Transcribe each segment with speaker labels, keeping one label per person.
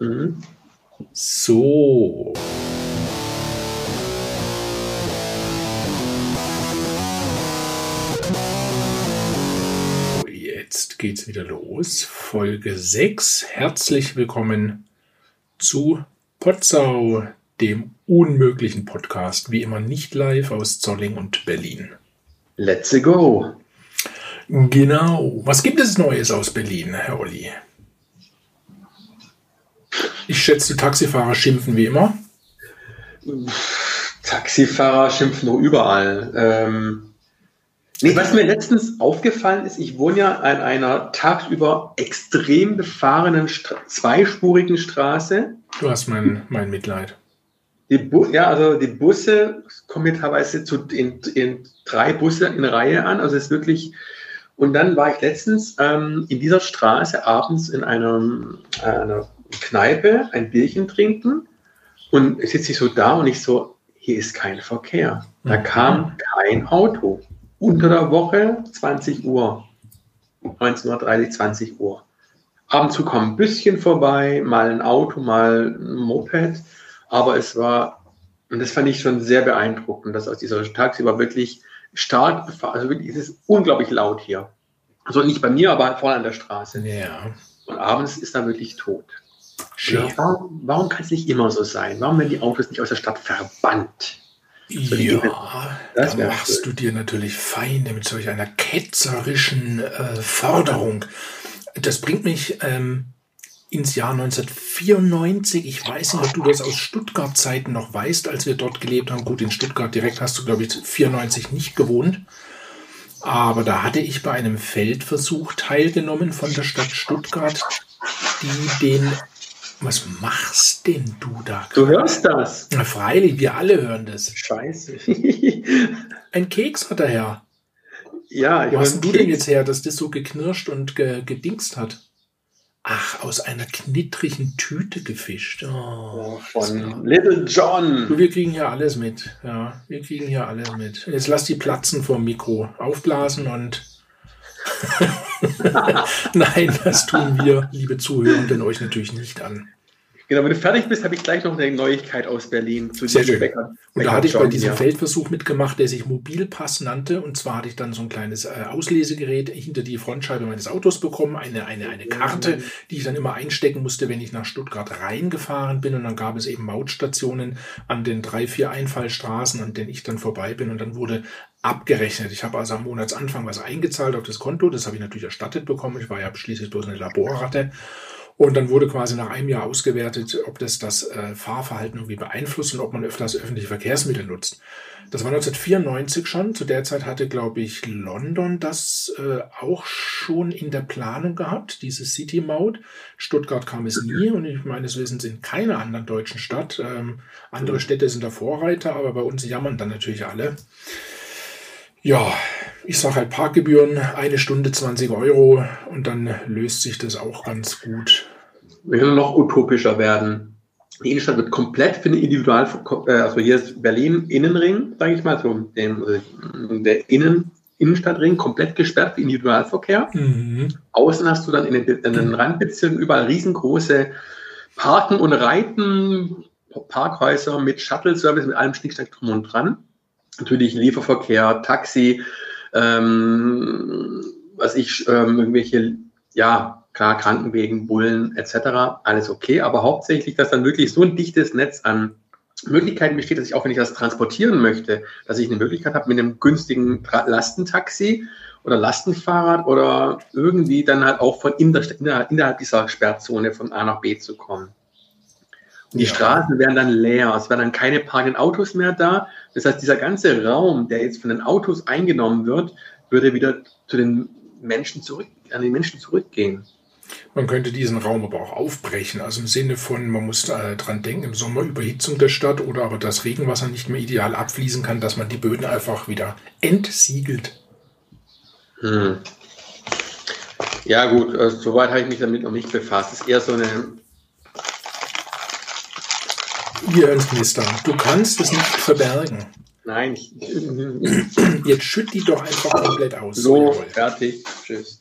Speaker 1: Mhm.
Speaker 2: So. Jetzt geht's wieder los. Folge 6. Herzlich willkommen zu Potsau, dem unmöglichen Podcast. Wie immer nicht live aus Zolling und Berlin.
Speaker 1: Let's go.
Speaker 2: Genau. Was gibt es Neues aus Berlin, Herr Olli? Ich schätze, die Taxifahrer schimpfen wie immer.
Speaker 1: Taxifahrer schimpfen nur überall. Ähm, nee, was mir letztens aufgefallen ist, ich wohne ja an einer tagsüber extrem befahrenen Stra zweispurigen Straße.
Speaker 2: Du hast mein, mein Mitleid.
Speaker 1: Die Bu ja, also die Busse kommen hier teilweise zu, in, in drei Busse in Reihe an. Also es ist wirklich. Und dann war ich letztens ähm, in dieser Straße abends in einem, einer Kneipe ein Bierchen trinken und sitze ich so da und ich so, hier ist kein Verkehr. Da
Speaker 2: Mhm.
Speaker 1: kam kein Auto. Unter der Woche 20 Uhr, 19.30 20 Uhr. Ab und zu kam ein bisschen vorbei, mal ein Auto, mal ein Moped, aber es war, und das fand ich schon sehr beeindruckend, dass aus dieser tagsüber wirklich stark befahren, also wirklich, es ist unglaublich laut hier. Also nicht bei mir, aber vorne an der Straße.
Speaker 2: Ja.
Speaker 1: Und abends ist da wirklich tot. Ja, warum warum kann es nicht immer so sein? Warum werden die Autos nicht aus der Stadt verbannt?
Speaker 2: Ja,
Speaker 1: Das
Speaker 2: da machst
Speaker 1: schön.
Speaker 2: du dir natürlich Feinde mit solch einer ketzerischen äh, Forderung. Das bringt mich ähm, ins Jahr 1994. Ich weiß nicht, ob du das aus Stuttgart-Zeiten noch weißt, als wir dort gelebt haben. Gut, in Stuttgart direkt hast du, glaube ich, 94 nicht gewohnt. Aber da hatte ich bei einem Feldversuch teilgenommen von der Stadt Stuttgart, die den. Was machst denn du da?
Speaker 1: Du hörst das.
Speaker 2: Na, freilich, wir alle hören das.
Speaker 1: Scheiße.
Speaker 2: Ein Keks hat er her.
Speaker 1: ja, ich
Speaker 2: Wo hast du denn jetzt her, dass das so geknirscht und ge gedingst hat? Ach, aus einer knittrigen Tüte gefischt. Oh,
Speaker 1: Von Little John.
Speaker 2: Du, wir kriegen hier alles mit. Ja, wir kriegen hier alles mit. Jetzt lass die platzen vom Mikro. Aufblasen und. Nein, das tun wir, liebe Zuhörenden, euch natürlich nicht an.
Speaker 1: Genau, wenn du fertig bist, habe ich gleich noch eine Neuigkeit aus Berlin zu
Speaker 2: Sehr schön.
Speaker 1: Bäcker.
Speaker 2: Und da hatte ich bei diesem
Speaker 1: hier.
Speaker 2: Feldversuch mitgemacht, der sich Mobilpass nannte. Und zwar hatte ich dann so ein kleines äh, Auslesegerät hinter die Frontscheibe meines Autos bekommen, eine, eine, eine Karte, die ich dann immer einstecken musste, wenn ich nach Stuttgart reingefahren bin. Und dann gab es eben Mautstationen an den drei, vier Einfallstraßen, an denen ich dann vorbei bin. Und dann wurde abgerechnet. Ich habe also am Monatsanfang was eingezahlt auf das Konto. Das habe ich natürlich erstattet bekommen. Ich war ja schließlich bloß eine Laborratte. Und dann wurde quasi nach einem Jahr ausgewertet, ob das das äh, Fahrverhalten irgendwie beeinflusst und ob man öfters öffentliche Verkehrsmittel nutzt. Das war 1994 schon. Zu der Zeit hatte, glaube ich, London das äh, auch schon in der Planung gehabt, diese City-Maut. Stuttgart kam es nie und ich meines Wissens in keiner anderen deutschen Stadt. Ähm, andere Städte sind da Vorreiter, aber bei uns jammern dann natürlich alle. Ja, ich sage halt Parkgebühren, eine Stunde 20 Euro und dann löst sich das auch ganz gut.
Speaker 1: Wir können noch utopischer werden. Die Innenstadt wird komplett für den Individual, äh, also hier ist Berlin Innenring, sage ich mal, so den, äh, der Innen, Innenstadtring komplett gesperrt für Individualverkehr.
Speaker 2: Mhm.
Speaker 1: Außen hast du dann in den, in den Randbezirken überall riesengroße Parken und Reiten, Parkhäuser mit Shuttle-Service, mit allem Schnickschnack drum und dran. Natürlich Lieferverkehr, Taxi, ähm, was ich, ähm, irgendwelche, ja, klar, Krankenwegen, Bullen etc., alles okay, aber hauptsächlich, dass dann wirklich so ein dichtes Netz an Möglichkeiten besteht, dass ich auch, wenn ich das transportieren möchte, dass ich eine Möglichkeit habe, mit einem günstigen Lastentaxi oder Lastenfahrrad oder irgendwie dann halt auch von innerhalb dieser Sperrzone von A nach B zu kommen. Und die
Speaker 2: Ja.
Speaker 1: Straßen wären dann leer, es wären dann keine parkenden Autos mehr da. Das heißt, dieser ganze Raum, der jetzt von den Autos eingenommen wird, würde wieder zu den Menschen zurück, an die Menschen zurückgehen.
Speaker 2: Man könnte diesen Raum aber auch aufbrechen, also im Sinne von, man muss äh, dran denken, im Sommer Überhitzung der Stadt oder aber das Regenwasser nicht mehr ideal abfließen kann, dass man die Böden einfach wieder entsiegelt.
Speaker 1: Hm. Ja, gut, also, soweit habe ich mich damit noch nicht befasst. Es ist eher so eine.
Speaker 2: Hier ins Knistern. Du kannst es nicht verbergen.
Speaker 1: Nein, ich,
Speaker 2: Jetzt schütt die doch einfach komplett aus.
Speaker 1: so, fertig, tschüss.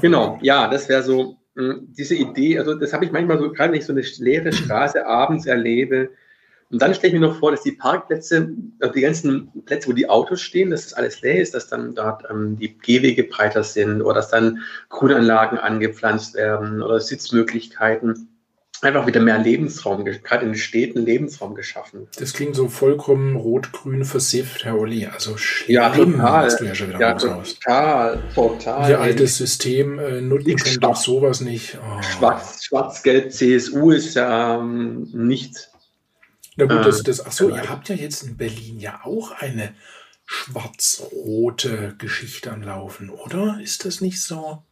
Speaker 1: Genau, ja, das wäre so diese Idee, also das habe ich manchmal so, gerade wenn ich so eine leere Straße abends erlebe. Und dann stelle ich mir noch vor, dass die Parkplätze, also die ganzen Plätze, wo die Autos stehen, dass das alles leer ist, dass dann dort ähm, die Gehwege breiter sind oder dass dann Grünanlagen angepflanzt werden oder Sitzmöglichkeiten einfach wieder mehr Lebensraum, gerade in den Städten Lebensraum geschaffen.
Speaker 2: Das klingt so vollkommen rot-grün versifft, Herr Olli. Also
Speaker 1: schlimm, ja, total.
Speaker 2: was du ja schon wieder
Speaker 1: ja, total, total.
Speaker 2: Ihr altes System äh, nutzen können doch sowas nicht.
Speaker 1: Oh. Schwarz, Schwarz-Gelb CSU ist ja ähm, nicht.
Speaker 2: Na gut, das, das, ach so, ihr habt ja jetzt in Berlin ja auch eine schwarz-rote Geschichte am Laufen, oder? Ist das nicht so?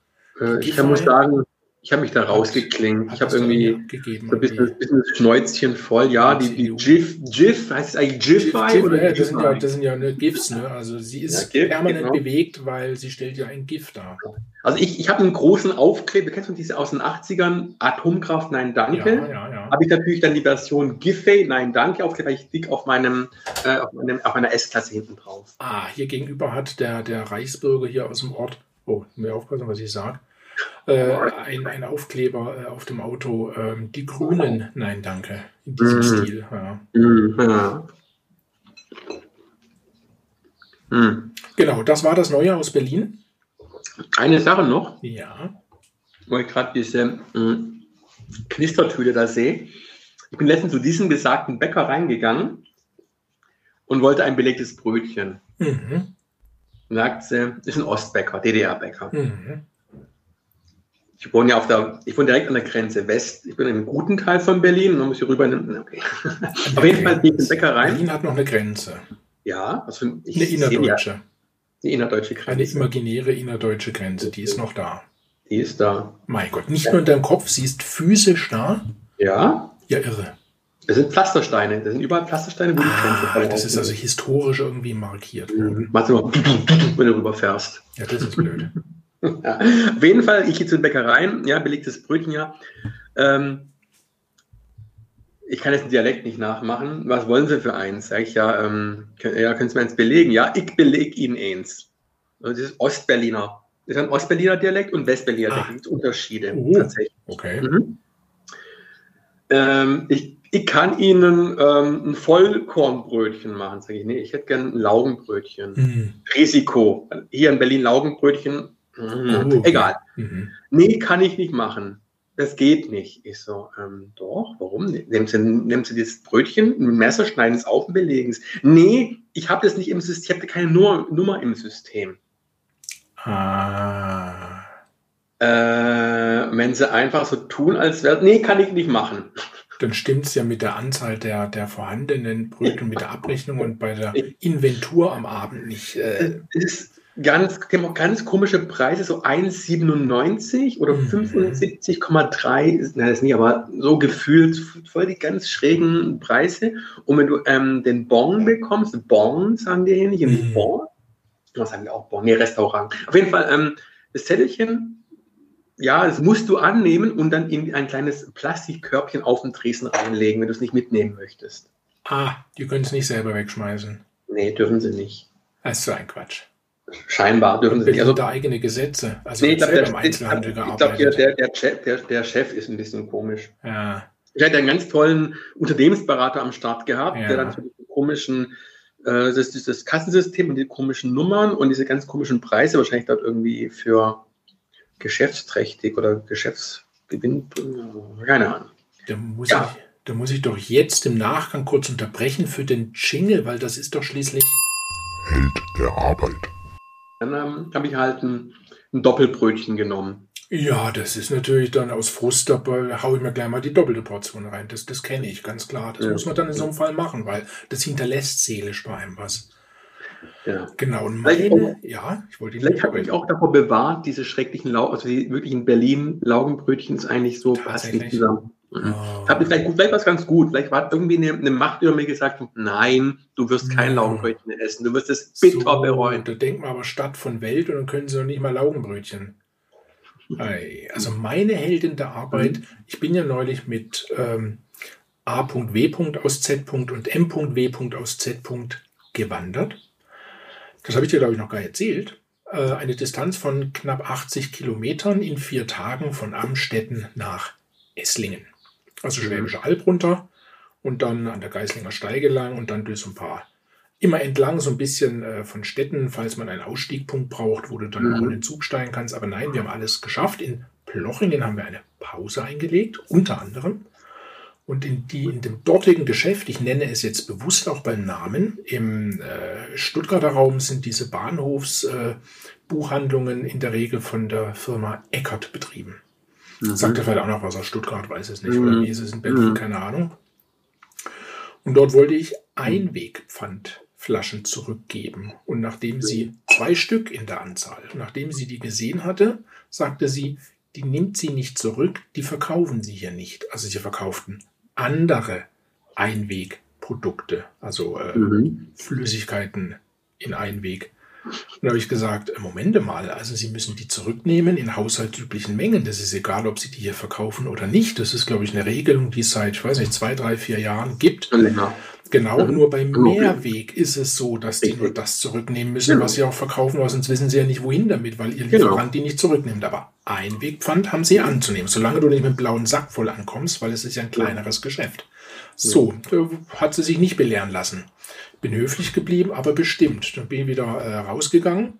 Speaker 1: Äh, ich kann muss sagen, ich habe mich da rausgeklingt. Ich habe irgendwie
Speaker 2: gegeben,
Speaker 1: so ein bisschen, bisschen das Schnäuzchen voll. Ja, die, die GIF, GIF, heißt es eigentlich GIF-Fi
Speaker 2: GIF, oder ja, das, sind ja, das sind ja ne, GIFs, ne? Also sie ist ja, GIF, permanent genau. bewegt, weil sie stellt ja ein GIF dar.
Speaker 1: Also ich, ich habe einen großen Aufkleber, kennst du diese aus den 80ern? Atomkraft, nein, danke. Ja, ja, ja. Habe ich natürlich dann die Version GIF-Fi, nein, danke, Aufkleber, ich dick auf meinem, äh, auf, meinem auf meiner S-Klasse hinten drauf.
Speaker 2: Ah, hier gegenüber hat der, der Reichsbürger hier aus dem Ort, oh, mir aufpassen, was ich sage äh, ein, ein Aufkleber äh, auf dem Auto, äh, die Grünen, nein, danke, in diesem mhm. Stil. Ja. Mhm. Mhm. Genau, das war das Neue aus Berlin.
Speaker 1: Eine Sache noch.
Speaker 2: Ja.
Speaker 1: Wo ich gerade diese hm, Knistertüte da sehe. Ich bin letztens zu diesem besagten Bäcker reingegangen und wollte ein belegtes Brötchen. Mhm. Sagt sie, ist ein Ostbäcker, DDR-Bäcker. Mhm. Ich wohne ja auf der, ich wohne direkt an der Grenze West. Ich bin in einem guten Teil von Berlin. Man muss hier rüber. Okay. Auf jeden Fall ich in.
Speaker 2: Berlin hat noch eine Grenze.
Speaker 1: Ja,
Speaker 2: also ich eine innerdeutsche. Ja,
Speaker 1: eine innerdeutsche Grenze.
Speaker 2: Eine imaginäre innerdeutsche Grenze, die ist noch da.
Speaker 1: Die ist da.
Speaker 2: Mein Gott, nicht nur in deinem Kopf, sie ist physisch da.
Speaker 1: Ja.
Speaker 2: Ja, irre.
Speaker 1: Das sind Pflastersteine. Das sind überall Pflastersteine, wo
Speaker 2: die ah, Grenze Das ist also historisch irgendwie markiert worden.
Speaker 1: Machst du mal, wenn du rüberfährst.
Speaker 2: Ja, das ist blöd.
Speaker 1: Ja, auf jeden Fall, ich gehe zu den Bäckereien, ja, belegtes Brötchen, ja. Ähm, ich kann jetzt den Dialekt nicht nachmachen. Was wollen Sie für eins? Sag ich ja, ähm, können, ja, können Sie mir eins belegen? Ja, ich belege Ihnen eins. Das ist Ostberliner. Das ist ein Ostberliner Dialekt und Westberliner Dialekt. Ah. gibt Unterschiede
Speaker 2: oh, tatsächlich. Okay. Mhm.
Speaker 1: Ähm, ich, ich kann Ihnen ähm, ein Vollkornbrötchen machen, sage ich. Nee, ich hätte gerne ein Laugenbrötchen. Mhm. Risiko. Hier in Berlin Laugenbrötchen Mhm. Egal. Mhm. Nee, kann ich nicht machen. Das geht nicht. Ich so, ähm, doch, warum? Nehmen Sie, nehmen Sie das Brötchen, ein Messer, schneiden es auf und belegen es. Nee, ich habe das nicht im System, ich habe keine Nummer, Nummer im System.
Speaker 2: Ah.
Speaker 1: Äh, wenn sie einfach so tun, als wäre, nee, kann ich nicht machen.
Speaker 2: Dann stimmt es ja mit der Anzahl der, der vorhandenen Brötchen, mit der Abrechnung und bei der Inventur am Abend nicht.
Speaker 1: Äh. Ist, ganz, ganz komische Preise, so 1,97 oder mhm. 75,3, nein, das ist nicht, aber so gefühlt voll die ganz schrägen Preise. Und wenn du ähm, den Bon bekommst, Bon sagen die hier nicht, mhm. Bon, was sagen wir auch Bon, nee, Restaurant. Auf jeden Fall, ähm, das Zettelchen, ja, das musst du annehmen und dann in ein kleines Plastikkörbchen auf den Tresen reinlegen, wenn du es nicht mitnehmen möchtest.
Speaker 2: Ah, die können es nicht selber wegschmeißen.
Speaker 1: Nee, dürfen sie nicht.
Speaker 2: Das ist so ein Quatsch.
Speaker 1: Scheinbar dürfen sie nicht.
Speaker 2: Also, da eigene Gesetze.
Speaker 1: Also nee, ich glaube, der, ich glaub, der, der, Chef, der, der Chef ist ein bisschen komisch.
Speaker 2: Ja.
Speaker 1: Ich hatte einen ganz tollen Unternehmensberater am Start gehabt, ja. der dann so die komischen, äh, das, das Kassensystem und die komischen Nummern und diese ganz komischen Preise wahrscheinlich dort irgendwie für geschäftsträchtig oder Geschäftsgewinn, keine Ahnung.
Speaker 2: Da muss, ja. ich, da muss ich doch jetzt im Nachgang kurz unterbrechen für den Jingle, weil das ist doch schließlich
Speaker 3: Held der Arbeit.
Speaker 1: Dann ähm, habe ich halt ein, ein, Doppelbrötchen genommen.
Speaker 2: Ja, das ist natürlich dann aus Frust, da haue ich mir gleich mal die doppelte Portion rein. Das, das kenne ich, ganz klar. Das ja. muss man dann in so einem Fall machen, weil das hinterlässt seelisch bei einem was.
Speaker 1: Ja.
Speaker 2: Genau. Und meine, ja, ich wollte
Speaker 1: Vielleicht habe ich auch davor bewahrt, diese schrecklichen Lau also die wirklich in Berlin Laugenbrötchen ist eigentlich so passt nicht zusammen. Mhm. Oh. Hab vielleicht, vielleicht war es ganz gut. Vielleicht war irgendwie eine, eine, Macht über mir gesagt, nein, du wirst kein Laugenbrötchen essen. Du wirst es bitter so, bereuen.
Speaker 2: Da denkt man aber Stadt von Welt und dann können sie doch nicht mal Laugenbrötchen. Also meine Heldin der Arbeit, mhm. ich bin ja neulich mit ähm, A.W. aus Z. und M.W. aus Z. gewandert. Das habe ich dir, glaube ich, noch gar nicht erzählt. äh, eine Distanz von knapp 80 Kilometern in vier Tagen von Amstetten nach Esslingen. Also Schwäbische Alb runter und dann an der Geislinger Steige lang und dann durch so ein paar immer entlang so ein bisschen äh, von Städten, falls man einen Ausstiegpunkt braucht, wo du dann
Speaker 1: Mhm.
Speaker 2: auch in den Zug steigen kannst. Aber nein, wir haben alles geschafft. In Plochingen haben wir eine Pause eingelegt, unter anderem. Und in, die, in dem dortigen Geschäft, ich nenne es jetzt bewusst auch beim Namen, im äh, Stuttgarter Raum sind diese Bahnhofsbuchhandlungen äh, in der Regel von der Firma Eckert betrieben. Sagt er vielleicht auch noch was aus Stuttgart, weiß es nicht.
Speaker 1: Mhm.
Speaker 2: Oder wie ist es in Berlin,
Speaker 1: Mhm.
Speaker 2: keine Ahnung. Und dort wollte ich Einwegpfandflaschen zurückgeben. Und nachdem sie zwei Stück in der Anzahl, nachdem sie die gesehen hatte, sagte sie, die nimmt sie nicht zurück, die verkaufen sie hier nicht. Also sie verkauften andere Einwegprodukte, also äh,
Speaker 1: Mhm.
Speaker 2: Flüssigkeiten in Einweg. Und da habe ich gesagt, äh, Momente mal, also Sie müssen die zurücknehmen in haushaltsüblichen Mengen. Das ist egal, ob Sie die hier verkaufen oder nicht. Das ist, glaube ich, eine Regelung, die es seit, ich weiß nicht, zwei, drei, vier Jahren gibt.
Speaker 1: Länger.
Speaker 2: Genau,
Speaker 1: Mhm.
Speaker 2: nur beim. Mehrweg ist es so, dass die nur das zurücknehmen müssen,
Speaker 1: Genau.
Speaker 2: was sie auch verkaufen, weil sonst wissen sie ja nicht, wohin damit, weil ihr
Speaker 1: Genau.
Speaker 2: Lieferant die nicht zurücknimmt. Aber Einwegpfand haben sie anzunehmen, solange du nicht mit einem blauen Sack voll ankommst, weil es ist ja ein kleineres Geschäft. So, äh, hat sie sich nicht belehren lassen. Bin höflich geblieben, aber bestimmt. Dann bin ich wieder äh, rausgegangen,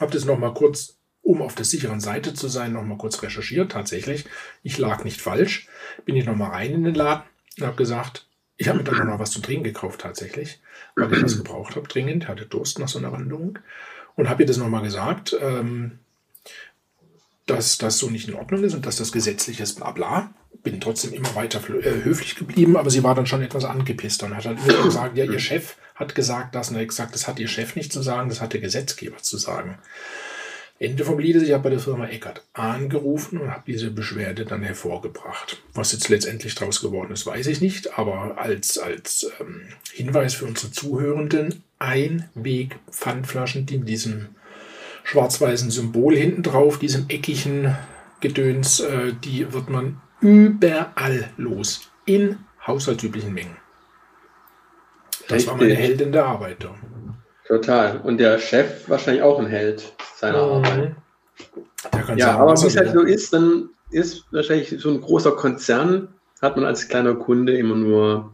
Speaker 2: habe das nochmal kurz, um auf der sicheren Seite zu sein, nochmal kurz recherchiert. Tatsächlich, ich lag nicht falsch. Bin ich nochmal rein in den Laden und habe gesagt, ich habe mir dann noch was zu trinken gekauft tatsächlich, weil ich was gebraucht habe dringend, hatte Durst nach so einer Wanderung und habe ihr das nochmal gesagt, ähm, dass das so nicht in Ordnung ist und dass das gesetzlich ist, bla bla. Bin trotzdem immer weiter äh, höflich geblieben, aber sie war dann schon etwas angepisst und hat halt immer gesagt, ja, ihr Chef hat gesagt das und er hat gesagt, das hat ihr Chef nicht zu sagen, das hat der Gesetzgeber zu sagen. Ende vom Lied ich habe bei der Firma Eckert angerufen und habe diese Beschwerde dann hervorgebracht. Was jetzt letztendlich draus geworden ist, weiß ich nicht, aber als, als ähm, Hinweis für unsere Zuhörenden, Einweg-Pfandflaschen, die mit diesem schwarz-weißen Symbol hinten drauf, diesem eckigen Gedöns, äh, die wird man überall los. In haushaltsüblichen Mengen. Das war meine. Heldin der Arbeit.
Speaker 1: Total. Und der Chef wahrscheinlich auch ein Held seiner Arbeit.
Speaker 2: Der kann
Speaker 1: Ja,
Speaker 2: sagen,
Speaker 1: aber wie es halt so ist, dann ist wahrscheinlich so ein großer Konzern, hat man als kleiner Kunde immer nur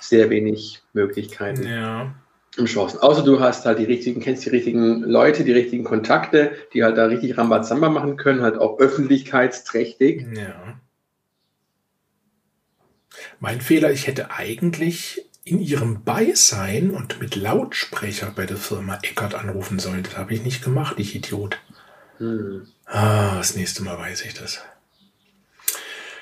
Speaker 1: sehr wenig Möglichkeiten
Speaker 2: Ja.
Speaker 1: und Chancen. Außer du hast halt die richtigen, kennst die richtigen Leute, die richtigen Kontakte, die halt da richtig Rambazamba machen können, halt auch öffentlichkeitsträchtig.
Speaker 2: Ja. Mein Fehler, ich hätte eigentlich in ihrem Beisein und mit Lautsprecher bei der Firma Eckert anrufen sollen. Das habe ich nicht gemacht, ich Idiot.
Speaker 1: Hm.
Speaker 2: Ah, das nächste Mal weiß ich das.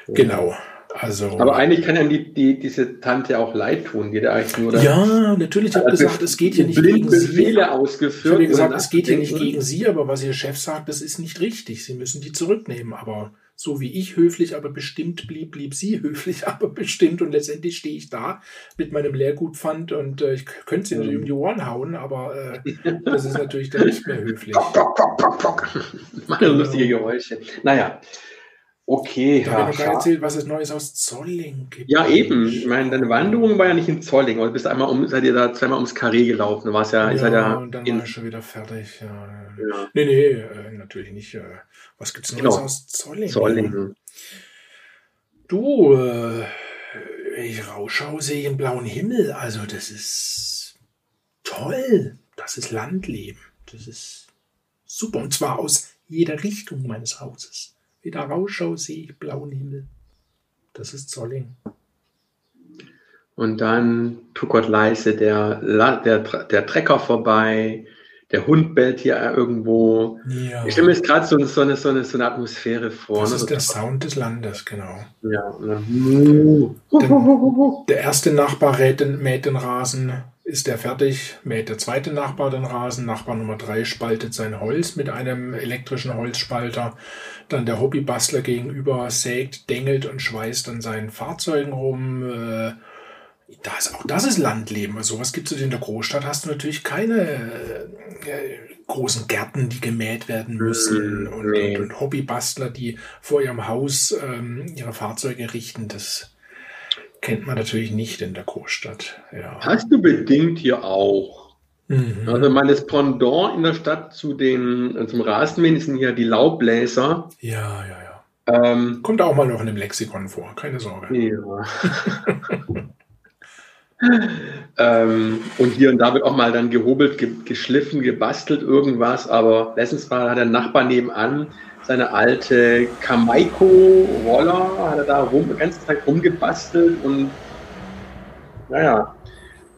Speaker 2: Genau. Also.
Speaker 1: Aber eigentlich kann ja die, die, diese Tante auch leid tun, die da eigentlich nur
Speaker 2: ja, natürlich, ich habe
Speaker 1: Also
Speaker 2: gesagt, es geht hier nicht gegen sie.
Speaker 1: Befehle
Speaker 2: Ich
Speaker 1: ausgeführt.
Speaker 2: habe gesagt, es geht hier nicht gegen Sie, aber was Ihr Chef sagt, das ist nicht richtig. Sie müssen die zurücknehmen. Aber so wie ich höflich, aber bestimmt blieb, blieb sie höflich, aber bestimmt. Und letztendlich stehe ich da mit meinem Leergutpfand und äh, ich könnte sie
Speaker 1: Mhm.
Speaker 2: natürlich um die Ohren hauen, aber äh, das ist natürlich dann nicht mehr höflich.
Speaker 1: Pock. Machen lustige Geräusche. Naja, okay.
Speaker 2: Da habe
Speaker 1: Ja,
Speaker 2: ich noch gar erzählt, was es Neues aus Zolling gibt.
Speaker 1: ja, eben. Ich meine, deine Wanderung war ja nicht in Zolling, aber du bist einmal um, seid ihr da zweimal ums Karree gelaufen. Du warst ja, ihr seid ja
Speaker 2: und dann
Speaker 1: in,
Speaker 2: war ich schon wieder fertig. Ja.
Speaker 1: ja,
Speaker 2: Nee, nee, äh, natürlich nicht. Was gibt's Neues
Speaker 1: Genau.
Speaker 2: aus Zolling?
Speaker 1: Zolling.
Speaker 2: Du, äh, ich rausschaue, sehe ich einen blauen Himmel. Also das ist toll. Das ist Landleben. Das ist super. Und zwar aus jeder Richtung meines Hauses. Ich da rausschaue, sehe ich blauen Himmel. Das ist Zolling.
Speaker 1: Und dann tuckert leise der, La- der, der Trecker vorbei. Der Hund bellt hier irgendwo.
Speaker 2: Ja.
Speaker 1: Ich stelle mir jetzt gerade so, so, eine, so, eine, so eine Atmosphäre vor.
Speaker 2: Das
Speaker 1: ne?
Speaker 2: ist
Speaker 1: So-
Speaker 2: der Sound des Landes, genau.
Speaker 1: Ja, und dann,
Speaker 2: Der erste Nachbar rät den, mäht den Rasen, ist der fertig, mäht der zweite Nachbar den Rasen, Nachbar Nummer drei spaltet sein Holz mit einem elektrischen Holzspalter, dann der Hobbybastler gegenüber sägt, dengelt und schweißt an seinen Fahrzeugen rum. Äh, das, auch das ist Landleben. Also sowas gibt es in der Großstadt. Hast du natürlich keine äh, großen Gärten, die gemäht werden müssen
Speaker 1: Mm,
Speaker 2: und,
Speaker 1: nee.
Speaker 2: und, und Hobbybastler, die vor ihrem Haus ähm, ihre Fahrzeuge richten. Das kennt man natürlich nicht in der Großstadt. Ja.
Speaker 1: Hast du bedingt hier auch?
Speaker 2: Mhm.
Speaker 1: Also meines Pendant in der Stadt zu den, äh, zum Rasenmähen sind ja die Laubbläser.
Speaker 2: Ja, ja, ja.
Speaker 1: Ähm,
Speaker 2: Kommt auch mal noch in einem Lexikon vor, keine Sorge.
Speaker 1: ja. ähm, und hier und da wird auch mal dann gehobelt, ge geschliffen, gebastelt, irgendwas. Aber letztens war hat der Nachbar nebenan seine alte Kamaiko-Roller, hat er da rum, den ganzen Tag rumgebastelt und naja,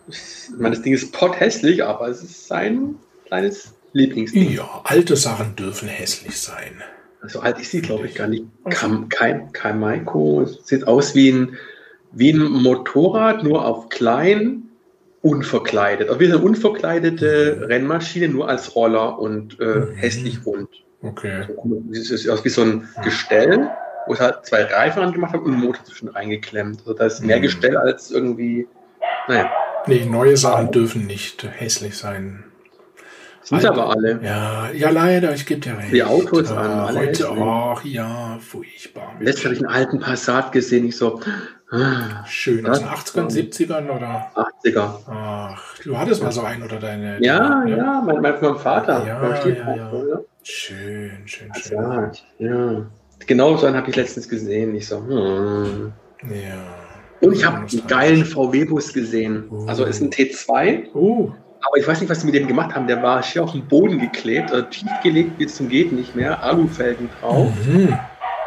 Speaker 1: ich meine, das Ding ist potthässlich, aber es ist sein kleines Lieblingsding.
Speaker 2: Ja, alte Sachen dürfen hässlich sein.
Speaker 1: So alt ist sie, glaube ich, gar nicht. Kam, kein, kein Maiko. Es sieht aus wie ein, wie ein Motorrad, nur auf klein, unverkleidet. Also wie eine unverkleidete Rennmaschine, nur als Roller und äh,
Speaker 2: Mhm.
Speaker 1: hässlich rund.
Speaker 2: Okay.
Speaker 1: Es ist aus wie so ein Gestell, wo es halt zwei Reifen angemacht hat und einen Motor zwischen reingeklemmt. Also da ist mehr
Speaker 2: Mhm.
Speaker 1: Gestell als irgendwie. Naja,
Speaker 2: Nee, neue Sachen dürfen nicht hässlich sein.
Speaker 1: sind aber alle.
Speaker 2: Ja, ja, leider, ich gebe dir recht.
Speaker 1: Die Autos
Speaker 2: Ah,
Speaker 1: waren alle
Speaker 2: Heute, ach ja, furchtbar.
Speaker 1: Letztes habe ich einen alten Passat gesehen, ich so, ah,
Speaker 2: Schön, aus den
Speaker 1: Das-
Speaker 2: 80ern, 70ern oder?
Speaker 1: 80er.
Speaker 2: Ach, du hattest mal so einen oder deine.
Speaker 1: Ja,
Speaker 2: deine-
Speaker 1: ja, mein, mein, mein Vater.
Speaker 2: Ja,
Speaker 1: steht
Speaker 2: ja, ja.
Speaker 1: ja.
Speaker 2: Schön, schön, schön.
Speaker 1: Ja, ja. Genau so einen habe ich letztens gesehen. Ich so, hm.
Speaker 2: Ja.
Speaker 1: Und ich habe einen geilen VW-Bus gesehen.
Speaker 2: Oh.
Speaker 1: Also ist ein T2,
Speaker 2: Oh,
Speaker 1: aber ich weiß nicht, was sie mit dem gemacht haben. Der war hier auf den Boden geklebt, also tief gelegt bis zum geht nicht mehr, Alufelgen drauf.
Speaker 2: mhm.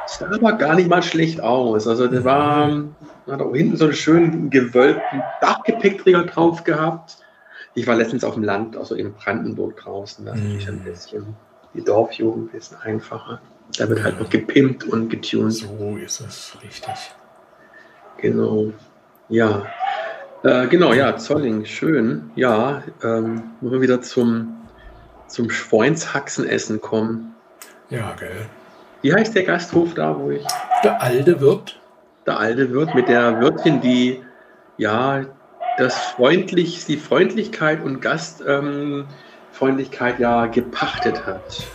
Speaker 1: Sah aber gar nicht mal schlecht aus. Also der war, hat auch hinten so einen schönen gewölbten Dachgepäckträger drauf gehabt. Ich war letztens auf dem Land, also in Brandenburg draußen. Da ist
Speaker 2: Mhm.
Speaker 1: mich ein bisschen die Dorfjugend ein bisschen einfacher. Da wird halt noch gepimpt und getuned.
Speaker 2: so ist es, richtig.
Speaker 1: Genau. Ja. Äh, genau, ja, Zolling, schön. Ja, ähm, wollen wir wieder zum, zum Schweinshaxenessen kommen.
Speaker 2: Ja, gell.
Speaker 1: Wie heißt der Gasthof da, wo ich
Speaker 2: Der alte Wirt.
Speaker 1: Der alte Wirt mit der Wirtin, die ja das freundlich, die Freundlichkeit und Gastfreundlichkeit ähm, ja gepachtet hat.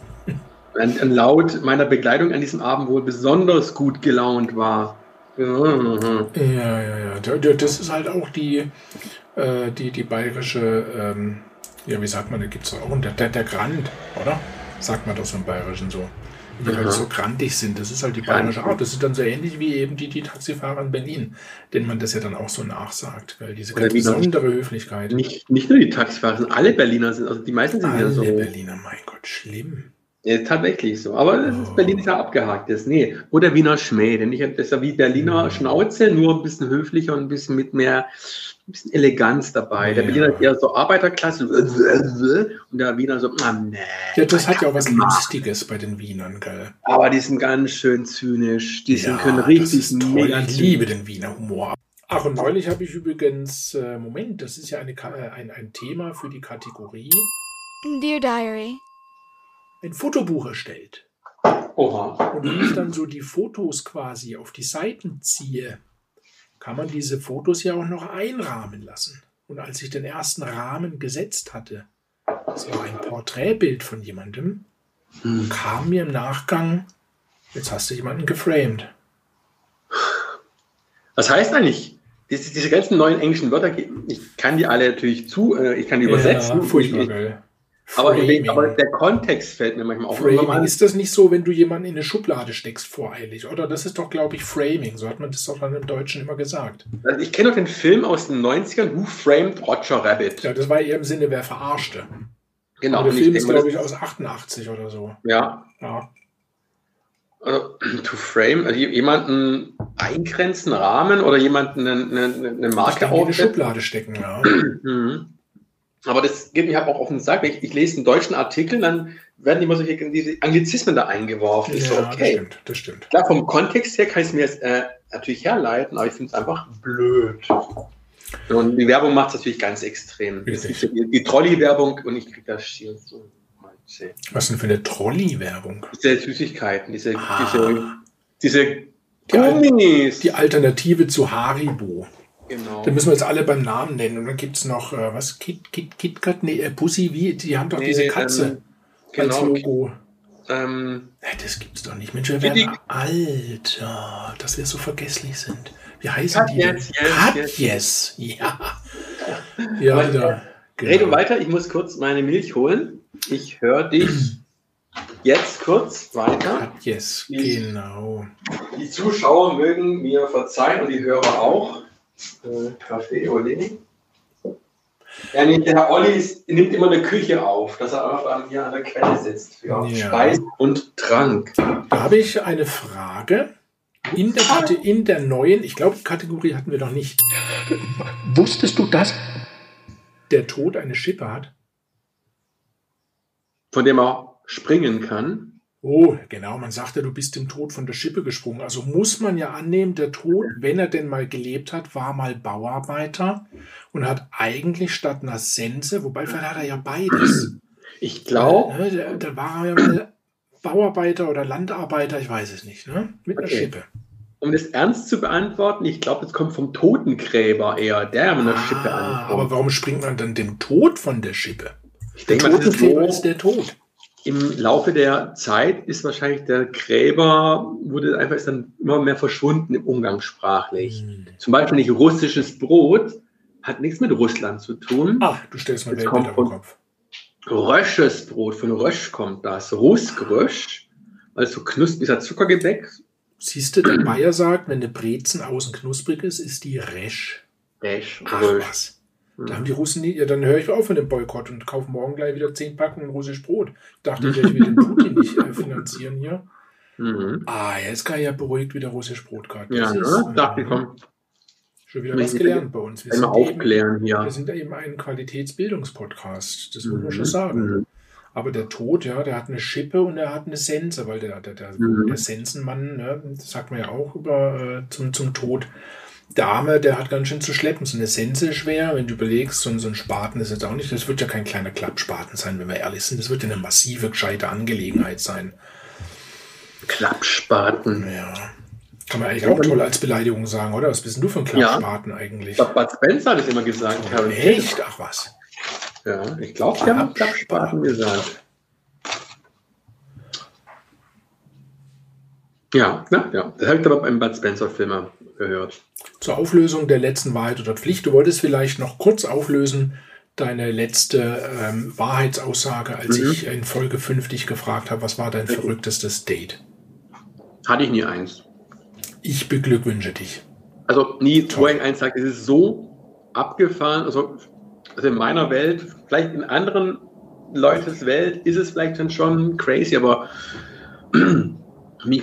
Speaker 1: und, und laut meiner Begleitung an diesem Abend wohl besonders gut gelaunt war. Mhm.
Speaker 2: Ja, ja, ja. Das ist halt auch die, äh, die, die bayerische, ähm, ja, wie sagt man, da gibt es auch, der, der, der Grand, oder? Sagt man so im Bayerischen so. Die
Speaker 1: Aha.
Speaker 2: halt so grantig sind. Das ist halt die bayerische Art. Das ist dann so ähnlich wie eben die, die Taxifahrer in Berlin, denen man das ja dann auch so nachsagt. Weil diese ganz besondere Höflichkeit.
Speaker 1: Nicht, nicht nur die Taxifahrer, sondern alle Berliner sind, also die meisten sind ja
Speaker 2: Alle
Speaker 1: so.
Speaker 2: Berliner, mein Gott, schlimm.
Speaker 1: Ja, tatsächlich so. Aber das ist Berlin ist ja abgehakt. Das, nee. Oder Wiener Schmäh. Denn ich, das ist ja wie Berliner
Speaker 2: Mhm.
Speaker 1: Schnauze, nur ein bisschen höflicher und ein bisschen mit mehr ein bisschen Eleganz dabei. Der
Speaker 2: Ja.
Speaker 1: Berliner ist eher so Arbeiterklasse und der Wiener so, ah, nee.
Speaker 2: Ja, das hat ja auch was. Lustiges bei den Wienern, gell?
Speaker 1: Aber die sind ganz schön zynisch. Die sind, können richtig mega
Speaker 2: Ich liebe den Wiener Humor. Ach, und neulich habe ich übrigens, äh, Moment, das ist ja eine, äh, ein, ein Thema für die Kategorie,
Speaker 4: Dear Diary,
Speaker 2: ein Fotobuch erstellt.
Speaker 1: Oha.
Speaker 2: Und wenn ich dann so die Fotos quasi auf die Seiten ziehe, kann man diese Fotos ja auch noch einrahmen lassen. Und als ich den ersten Rahmen gesetzt hatte, das war ein Porträtbild von jemandem,
Speaker 1: Hm.
Speaker 2: kam mir im Nachgang, jetzt hast du jemanden geframed.
Speaker 1: Was heißt eigentlich? Diese, diese ganzen neuen englischen Wörter, ich kann die alle natürlich zu, äh, ich kann die übersetzen.
Speaker 2: Ja, furchtbar,
Speaker 1: Ich-
Speaker 2: geil.
Speaker 1: Aber,
Speaker 2: Framing.
Speaker 1: aber der Kontext fällt mir manchmal auf.
Speaker 2: Framing. Ist das nicht so, wenn du jemanden in eine Schublade steckst, voreilig? Oder das ist doch, glaube ich, Framing. So hat man das doch dann im Deutschen immer gesagt.
Speaker 1: Also ich kenne doch den Film aus den 90ern, Who Framed Roger Rabbit.
Speaker 2: Ja, das war eher im Sinne, wer verarschte.
Speaker 1: genau.
Speaker 2: Aber der Film ist, glaube ich, aus 88 oder so.
Speaker 1: Ja,
Speaker 2: Ja.
Speaker 1: also, to frame, also jemanden eingrenzen, rahmen oder jemanden eine, eine, eine Marke
Speaker 2: denke, in eine. Schublade stecken, ja.
Speaker 1: Mhm. Aber das geht mir halt auch auf den Sack. Ich, ich lese einen deutschen Artikel, dann werden immer solche diese Anglizismen da eingeworfen. Ich so,
Speaker 2: Ja, das
Speaker 1: okay.
Speaker 2: stimmt, das stimmt.
Speaker 1: Klar, vom Kontext her kann ich es mir jetzt äh, natürlich herleiten, aber ich finde es einfach blöd. Und die Werbung macht es natürlich ganz extrem.
Speaker 2: Richtig.
Speaker 1: Die, die Trolley-Werbung und ich kriege das Schild so. Diese
Speaker 2: Was denn für eine Trolley-Werbung?
Speaker 1: Süßigkeiten, diese,
Speaker 2: Ah.
Speaker 1: diese, diese
Speaker 2: Die, Al
Speaker 1: Gummis.
Speaker 2: die Alternative zu Haribo.
Speaker 1: Genau.
Speaker 2: Da müssen wir jetzt alle beim Namen nennen. Und dann gibt es noch, äh, was, Kit, Kit, KitKat? Nee, äh, Pussy, wie? Die haben doch
Speaker 1: Nee,
Speaker 2: diese
Speaker 1: ähm,
Speaker 2: Katze als
Speaker 1: Genau.
Speaker 2: Logo.
Speaker 1: Ähm,
Speaker 2: Ja, das gibt's doch nicht. Mensch, wir werden Alter, dass wir so vergesslich sind. Wie heißen die denn?
Speaker 1: Katjes, yes,
Speaker 2: Katjes, ja. Ja,
Speaker 1: Aber-
Speaker 2: wieder. Genau.
Speaker 1: Rede weiter, ich muss kurz meine Milch holen. Ich höre dich jetzt kurz weiter.
Speaker 2: Yes,
Speaker 1: Ich-
Speaker 2: genau.
Speaker 1: Die Zuschauer mögen mir verzeihen und die Hörer auch. Kaffee, Olé. Ja, nee, der Herr Olli ist, nimmt immer eine Küche auf, dass er einfach an- hier an der Quelle sitzt für
Speaker 2: Ja.
Speaker 1: Speis und Trank.
Speaker 2: Da habe ich eine Frage. In der, Kate- in der neuen, ich glaube, Kategorie hatten wir noch nicht.
Speaker 5: Wusstest du das?
Speaker 2: Der Tod eine Schippe hat.
Speaker 1: Von dem er springen kann.
Speaker 2: Oh, genau, man sagte, du bist dem Tod von der Schippe gesprungen. Also muss man ja annehmen, der Tod, wenn er denn mal gelebt hat, war mal Bauarbeiter und hat eigentlich statt einer Sense, wobei vielleicht hat er ja beides.
Speaker 1: Ich glaube,
Speaker 2: Ne, da, da war er ja mal Bauarbeiter oder Landarbeiter, ich weiß es nicht, ne? Mit einer
Speaker 1: Okay.
Speaker 2: Schippe.
Speaker 1: um das ernst zu beantworten, ich glaube, das kommt vom Totengräber eher, der mit einer Schippe
Speaker 2: Ah,
Speaker 1: ankommt.
Speaker 2: aber warum springt man dann dem Tod von der Schippe?
Speaker 1: ich
Speaker 2: Der
Speaker 1: denke
Speaker 2: Totengräber
Speaker 1: so,
Speaker 2: ist der Tod.
Speaker 1: Im Laufe der Zeit ist wahrscheinlich der Gräber, wurde einfach ist dann immer mehr verschwunden im Umgangssprachlich.
Speaker 2: Hm.
Speaker 1: Zum Beispiel nicht russisches Brot, hat nichts mit Russland zu tun.
Speaker 2: Ah, du stellst mal Weltbild auf den Kopf.
Speaker 1: Rösches Brot, von Rösch kommt das. Russgrösch, also knuspriger Zuckergebäck.
Speaker 2: Siehst du, der Bayer sagt, wenn eine Brezen außen knusprig ist, ist die resch.
Speaker 1: Resch,
Speaker 2: Ach
Speaker 1: Rösch.
Speaker 2: was. Da haben die Russen nie, ja, dann höre ich auf mit dem Boykott und kaufe morgen gleich wieder 10 Packungen russisch Brot. Dachte ich, ich will den Putin nicht äh, finanzieren hier.
Speaker 1: Mhm.
Speaker 2: Ah, jetzt kann ich ja beruhigt wieder russisch Brot gerade.
Speaker 1: Ja,
Speaker 2: Das ist,
Speaker 1: ne? dachte
Speaker 2: äh,
Speaker 1: komm,
Speaker 2: Schon wieder was gelernt bei uns. Wir sind, eben,
Speaker 1: aufklären hier.
Speaker 2: wir sind ja eben ein Qualitätsbildungspodcast. Das muss man
Speaker 1: Mhm.
Speaker 2: schon sagen.
Speaker 1: Mhm.
Speaker 2: Aber der Tod, ja, der hat eine Schippe und er hat eine Sense, weil der, der, der,
Speaker 1: Mhm.
Speaker 2: der Sensenmann, ne, das sagt man ja auch über äh, zum, zum Tod. Dame, der hat ganz schön zu schleppen. So eine Sense ist schwer, wenn du überlegst, so, ein- so ein Spaten ist jetzt auch nicht, das wird ja kein kleiner Klappspaten sein, wenn wir ehrlich sind. Das wird ja eine massive, gescheite Angelegenheit sein.
Speaker 1: Klappspaten.
Speaker 2: Ja. Kann man eigentlich auch toll als Beleidigung sagen, oder? Was bist denn du für ein Klappspaten eigentlich?
Speaker 1: Bud Spencer hat es immer gesagt. Karen.
Speaker 2: Echt? Ach was.
Speaker 1: Ja, ich glaube, die haben Klappspaten gesagt. Ja, ja, ja. Das habe ich aber beim Bud Spencer-Film gehört.
Speaker 2: Zur Auflösung der letzten Wahrheit oder Pflicht. Du wolltest vielleicht noch kurz auflösen, deine letzte ähm, Wahrheitsaussage, als
Speaker 1: Mhm.
Speaker 2: ich in Folge 5 dich gefragt habe, was war dein verrücktestes Date?
Speaker 1: Hatte ich nie eins.
Speaker 2: Ich beglückwünsche dich.
Speaker 1: Also nie vorhin eins sagt, es ist so abgefahren. Also, also in meiner Welt, vielleicht in anderen Leutes Welt ist es vielleicht dann schon crazy, aber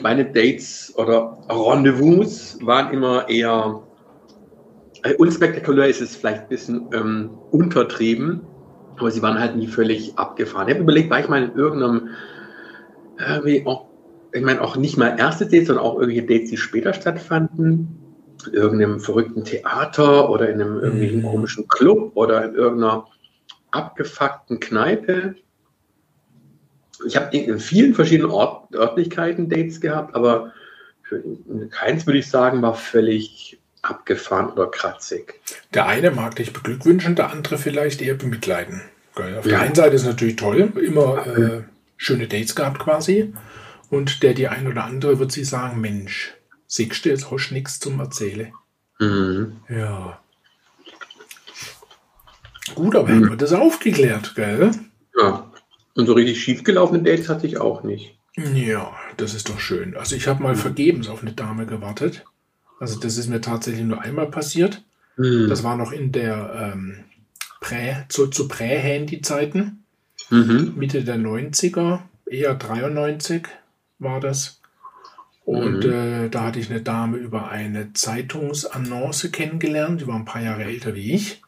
Speaker 1: meine Dates oder Rendezvous waren immer eher äh, unspektakulär ist es vielleicht ein bisschen ähm, untertrieben, aber sie waren halt nie völlig abgefahren. Ich habe überlegt, war ich mal in irgendeinem, irgendwie auch, ich meine auch nicht mal erste Dates, sondern auch irgendwelche Dates, die später stattfanden, in irgendeinem verrückten Theater oder in einem irgendwelchen
Speaker 2: Mhm.
Speaker 1: komischen Club oder in irgendeiner abgefuckten Kneipe. Ich habe in vielen verschiedenen Ort, Örtlichkeiten Dates gehabt, aber für keins würde ich sagen, war völlig abgefahren oder kratzig.
Speaker 2: Der eine mag dich beglückwünschen, der andere vielleicht eher bemitleiden. Auf der
Speaker 1: Ja.
Speaker 2: einen Seite ist es natürlich toll, immer äh, schöne Dates gehabt quasi. Und der die ein oder andere wird sich sagen, Mensch, siehst du, jetzt hast du nichts zum Erzählen.
Speaker 1: Mhm.
Speaker 2: Ja. Gut, aber hätten wir das aufgeklärt, gell?
Speaker 1: Ja. Und so richtig schiefgelaufene Dates hatte ich auch nicht.
Speaker 2: Ja, das ist doch schön. Also ich habe mal vergebens auf eine Dame gewartet. Also das ist mir tatsächlich nur einmal passiert.
Speaker 1: Mhm.
Speaker 2: Das war noch in der ähm, Prä, zu, zu Prä-Handy-Zeiten,
Speaker 1: Mhm.
Speaker 2: Mitte der 90er, eher 93 war das. Und
Speaker 1: Mhm.
Speaker 2: äh, da hatte ich eine Dame über eine Zeitungsannonce kennengelernt. Die war ein paar Jahre älter wie ich.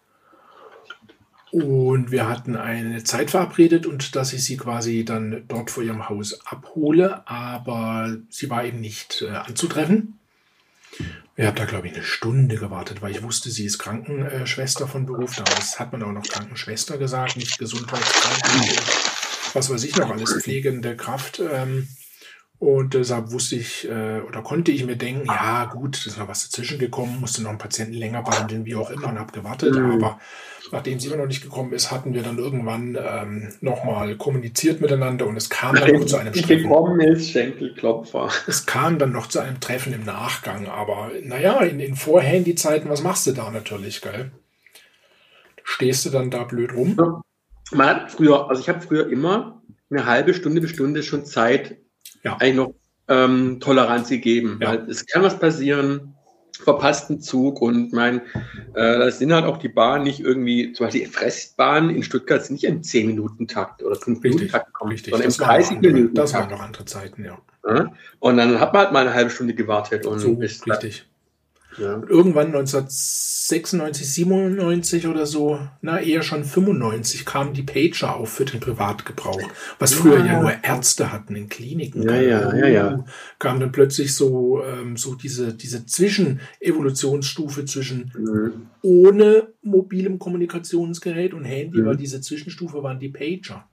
Speaker 2: Und wir hatten eine Zeit verabredet und dass ich sie quasi dann dort vor ihrem Haus abhole, aber sie war eben nicht äh, anzutreffen. Ich habe da, glaube ich, eine Stunde gewartet, weil ich wusste, sie ist Krankenschwester von Beruf. Damals hat man auch noch Krankenschwester gesagt, nicht Gesundheitskranken, was weiß ich noch alles, pflegende Kraft. Ähm, und deshalb wusste ich äh, oder konnte ich mir denken, ja gut, es ist noch was dazwischen gekommen, musste noch einen Patienten länger behandeln, wie auch immer, und habe gewartet.
Speaker 1: Mhm.
Speaker 2: Aber nachdem sie immer noch nicht gekommen ist, hatten wir dann irgendwann ähm, nochmal kommuniziert miteinander und es kam dann noch zu einem Treffen.
Speaker 1: gekommen ist, Schenkelklopfer.
Speaker 2: Es kam dann noch zu einem Treffen im Nachgang, aber naja, in, in Vorhandy-Zeiten, was machst du da natürlich, gell? stehst du dann da blöd rum.
Speaker 1: Man hat früher, also ich habe früher immer eine halbe Stunde bis Stunde schon Zeit
Speaker 2: Ja.
Speaker 1: eigentlich noch ähm, Toleranz gegeben.
Speaker 2: Ja.
Speaker 1: Weil es kann was passieren, verpassten Zug und mein, äh, das sind halt auch die Bahnen nicht irgendwie, zum Beispiel die Fressbahn in Stuttgart sind nicht im 10-Minuten-Takt oder 5-Minuten-Takt gekommen,
Speaker 2: Richtig.
Speaker 1: sondern im
Speaker 2: Das noch andere, das
Speaker 1: 30-Minuten-Takt.
Speaker 2: waren noch andere Zeiten, ja.
Speaker 1: Ja? Und dann hat man halt mal eine halbe Stunde gewartet und
Speaker 2: So,
Speaker 1: ist
Speaker 2: richtig.
Speaker 1: Ja.
Speaker 2: Irgendwann 1996, 97 oder so, na eher schon 95, kamen die Pager auf für den Privatgebrauch. Was früher ja,
Speaker 1: Ja.
Speaker 2: nur Ärzte hatten in Kliniken.
Speaker 1: Ja, ja, ja, ja.
Speaker 2: Kam dann plötzlich so, ähm, so diese, diese Zwischenevolutionsstufe zwischen
Speaker 1: Mhm.
Speaker 2: ohne mobilem Kommunikationsgerät und Handy,
Speaker 1: Mhm.
Speaker 2: weil diese Zwischenstufe waren die Pager.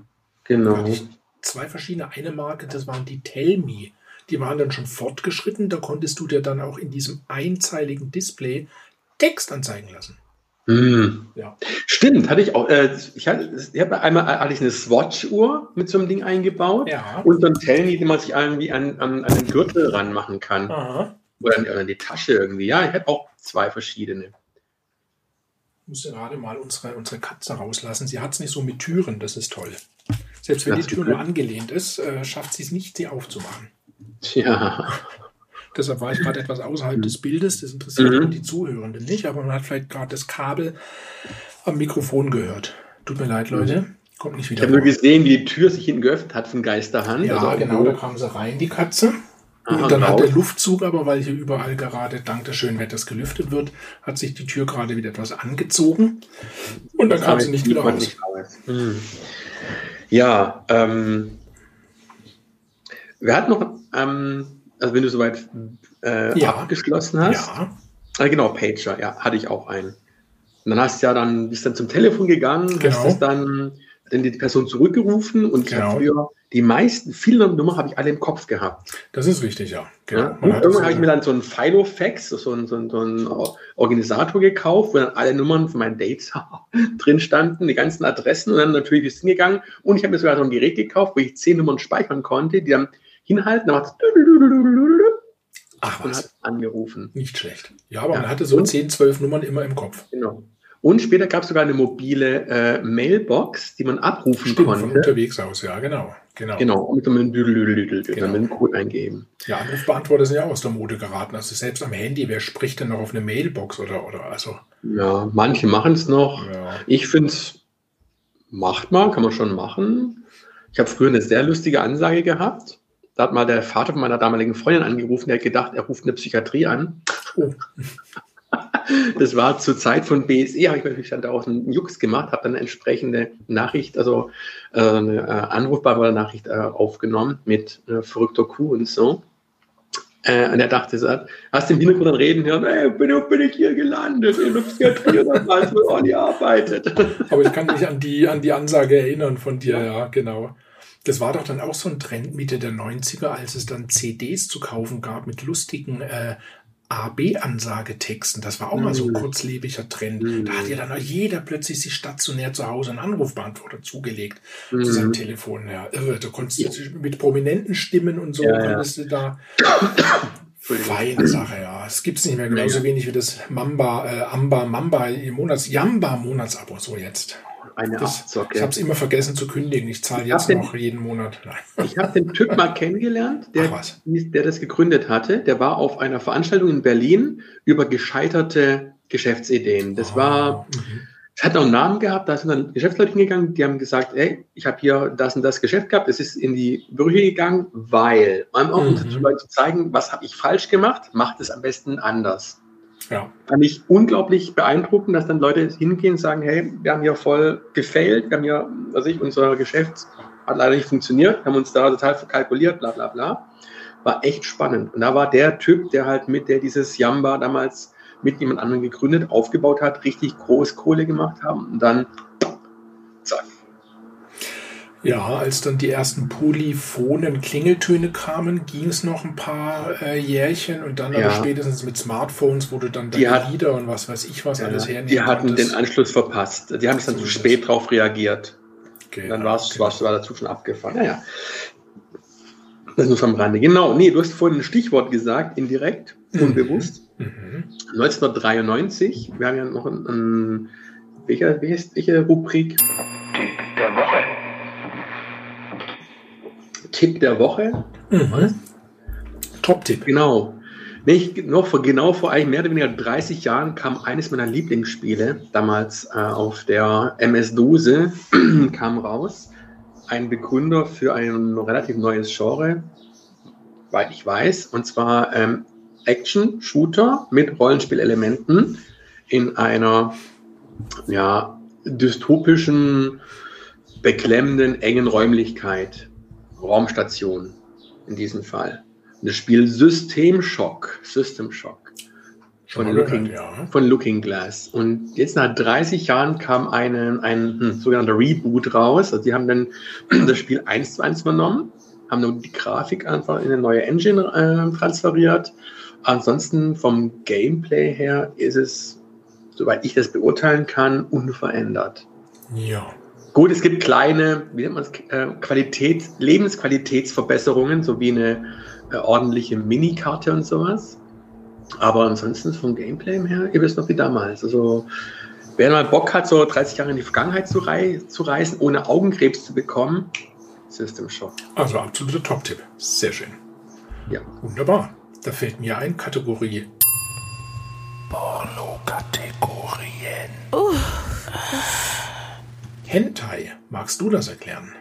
Speaker 1: Genau.
Speaker 2: Zwei verschiedene. Eine Marke, das waren die Tellme. Die waren dann schon fortgeschritten. Da konntest du dir dann auch in diesem einzeiligen Display Text anzeigen lassen.
Speaker 1: Mhm.
Speaker 2: Ja.
Speaker 1: Stimmt, hatte ich auch. Äh, ich hatte, ich habe einmal hatte ich eine Swatch-Uhr mit so einem Ding eingebaut
Speaker 2: Ja.
Speaker 1: und so ein Tellme, den man sich irgendwie an, an, an den Gürtel ranmachen kann.
Speaker 2: Aha.
Speaker 1: Oder, an, an die Tasche irgendwie. Ja, ich hatte auch zwei verschiedene.
Speaker 2: Ich musste gerade mal unsere, unsere Katze rauslassen. Sie hat es nicht so mit Türen. Das ist toll. Selbst wenn die Tür nur angelehnt ist, äh, schafft sie es nicht, sie aufzumachen.
Speaker 1: Tja.
Speaker 2: Deshalb war ich gerade etwas außerhalb des Bildes. Das interessiert
Speaker 1: Mhm.
Speaker 2: die Zuhörenden nicht, aber man hat vielleicht gerade das Kabel am Mikrofon gehört. Tut mir leid, Leute. Kommt nicht
Speaker 1: Ich
Speaker 2: wieder.
Speaker 1: habe nur gesehen, wie die Tür sich hinten geöffnet hat von Geisterhand.
Speaker 2: Ja,
Speaker 1: Also,
Speaker 2: genau, da kam sie rein, die Katze.
Speaker 1: Aha,
Speaker 2: und dann hat
Speaker 1: raus.
Speaker 2: der Luftzug aber, weil hier überall gerade dank des schönen Wetters gelüftet wird, hat sich die Tür gerade wieder etwas angezogen. Und dann kam sie nicht wieder raus.
Speaker 1: nicht. Hm. Ja, ähm, wer hat noch, ähm, also wenn du soweit äh,
Speaker 2: Ja.
Speaker 1: abgeschlossen hast,
Speaker 2: Ja,
Speaker 1: Ah, genau, Pager, ja, hatte ich auch einen. Und dann hast du ja dann, bist dann zum Telefon gegangen,
Speaker 2: Genau.
Speaker 1: hast dann, dann die Person zurückgerufen und
Speaker 2: Genau.
Speaker 1: früher die meisten, viele Nummern habe ich alle im Kopf gehabt.
Speaker 2: das ist richtig, ja. Genau.
Speaker 1: Ja? Irgendwann habe ich mir dann so einen Filofax, so einen, so einen, so einen Organisator gekauft, wo dann alle Nummern von meinen Dates drin standen, die ganzen Adressen und dann natürlich ist es hingegangen. Und ich habe mir sogar so ein Gerät gekauft, wo ich zehn Nummern speichern konnte, die dann hinhalten, dann macht es
Speaker 2: Ach
Speaker 1: und
Speaker 2: was,
Speaker 1: hat angerufen.
Speaker 2: nicht schlecht. Ja, aber
Speaker 1: Ja.
Speaker 2: man hatte so
Speaker 1: Und-
Speaker 2: 10, 12 Nummern immer im Kopf.
Speaker 1: Genau. Und später gab es sogar eine mobile äh, Mailbox, die man abrufen
Speaker 2: Stimmt, von
Speaker 1: konnte.
Speaker 2: unterwegs aus, ja, genau. Genau.
Speaker 1: Genau, und mit einem Düdelüdelüdel,
Speaker 2: Genau.
Speaker 1: mit einem Code eingeben.
Speaker 2: Ja, Anrufbeantworter sind ja auch aus der Mode geraten. Also selbst am Handy, wer spricht denn noch auf eine Mailbox oder, oder also,
Speaker 1: Ja, manche machen es noch.
Speaker 2: ja.
Speaker 1: Ich finde es, macht man, kann man schon machen. Ich habe früher eine sehr lustige Ansage gehabt. Da hat mal der Vater von meiner damaligen Freundin angerufen, der hat gedacht, er ruft eine Psychiatrie an.
Speaker 2: Oh.
Speaker 1: Das war zur Zeit von BSE, habe ich natürlich dann daraus einen Jux gemacht, habe dann eine entsprechende Nachricht, also äh, eine äh, anrufbare Nachricht äh, aufgenommen mit äh, verrückter Kuh und so. Äh, und er dachte, so, hast du im Hintergrund dann reden hören, ey, bin, bin ich hier gelandet in der Psychiatrie oder was, wo Olli arbeitet.
Speaker 2: Aber ich kann mich an die, an die Ansage erinnern von dir, ja, genau. Das war doch dann auch so ein Trend Mitte der 90er, als es dann CDs zu kaufen gab mit lustigen äh, AB-Ansagetexten. Das war auch mal so ein
Speaker 1: Mhm.
Speaker 2: kurzlebiger Trend.
Speaker 1: Mhm.
Speaker 2: Da hat ja dann auch jeder plötzlich sich stationär zu Hause einen Anrufbeantworter zugelegt
Speaker 1: Mhm.
Speaker 2: zu seinem Telefon. Ja, irre. Du konntest mit prominenten Stimmen und so
Speaker 1: Ja, ja.
Speaker 2: konntest du da. Feine Sache, ja. Es gibt es nicht mehr genauso
Speaker 1: Ja.
Speaker 2: wenig wie das Mamba, äh, Amba, Mamba im Monats, Jamba Monatsabo, so jetzt.
Speaker 1: Eine
Speaker 2: Das,
Speaker 1: Abzocke.
Speaker 2: Ich habe es immer vergessen zu kündigen. Ich zahle jetzt
Speaker 1: den-
Speaker 2: noch jeden Monat. Nein.
Speaker 1: Ich habe den Typ mal kennengelernt, der, der das gegründet hatte. Der war auf einer Veranstaltung in Berlin über gescheiterte Geschäftsideen. Das war,
Speaker 2: Mhm.
Speaker 1: es hat noch einen Namen gehabt, da sind dann Geschäftsleute hingegangen, die haben gesagt, ey, ich habe hier das und das Geschäft gehabt, es ist in die Brüche gegangen, weil, um auch
Speaker 2: Mhm.
Speaker 1: Zu zeigen, was habe ich falsch gemacht, macht es am besten anders.
Speaker 2: Ja.
Speaker 1: Fand ich unglaublich beeindruckend, dass dann Leute hingehen und sagen, hey, wir haben hier voll gefailt, wir haben hier, also ich, unser Geschäft hat leider nicht funktioniert, haben uns da total verkalkuliert, bla bla bla. War echt spannend. Und da war der Typ, der halt mit, der dieses Jamba damals mit jemand anderem gegründet, aufgebaut hat, richtig groß Kohle gemacht haben und dann.
Speaker 2: Ja, als dann die ersten polyphonen Klingeltöne kamen, ging es noch ein paar äh, Jährchen und dann
Speaker 1: Ja.
Speaker 2: aber spätestens mit Smartphones, wo du dann
Speaker 1: Die
Speaker 2: deine
Speaker 1: hat-
Speaker 2: Lieder und was weiß ich was alles hernehmen
Speaker 1: die hatten
Speaker 2: konntest.
Speaker 1: den Anschluss verpasst. Die haben es dann zu spät
Speaker 2: es.
Speaker 1: drauf reagiert.
Speaker 2: Genau,
Speaker 1: Dann war es
Speaker 2: genau.
Speaker 1: war dazu schon abgefahren. Naja. Das nur vom Rande. Genau, nee, du hast vorhin ein Stichwort gesagt, indirekt,
Speaker 2: Mhm.
Speaker 1: unbewusst.
Speaker 2: Mhm.
Speaker 1: 1993, wir haben ja noch ein, ein welche, welche, welche Rubrik?
Speaker 5: Tipp der Woche.
Speaker 1: Tipp der Woche?
Speaker 2: Mhm. Top-Tipp.
Speaker 1: Genau. Nicht, noch vor, genau vor eigentlich mehr oder weniger 30 Jahren kam eines meiner Lieblingsspiele, damals äh, auf der MS-Dose, kam raus. Ein Begründer für ein relativ neues Genre, weil ich weiß, und zwar ähm, Action-Shooter mit Rollenspielelementen in einer ja, dystopischen, beklemmenden, engen Räumlichkeit. Raumstation in diesem Fall. Und das Spiel System Shock. System Shock. Von, Looking,
Speaker 2: gehört, ja.
Speaker 1: von Looking Glass. Und jetzt nach 30 Jahren kam eine, ein hm, sogenannter Reboot raus. Also die haben dann das Spiel eins zu eins übernommen, haben nur die Grafik einfach in eine neue Engine äh, transferiert. Ansonsten vom Gameplay her ist es, soweit ich das beurteilen kann, unverändert.
Speaker 2: Ja.
Speaker 1: Gut, es gibt kleine, wie nennt man es, äh, Qualität, Lebensqualitätsverbesserungen, so wie eine äh, ordentliche Minikarte und sowas. Aber ansonsten vom Gameplay her ist es noch wie damals. Also, wer mal Bock hat, so 30 Jahre in die Vergangenheit zu, rei zu reisen, ohne Augenkrebs zu bekommen, System Shock.
Speaker 2: Also absoluter Top-Tipp. Sehr schön.
Speaker 1: Ja.
Speaker 2: Wunderbar. Da fällt mir ein Kategorie. Porno-Kategorien. Hentai. Magst du das erklären?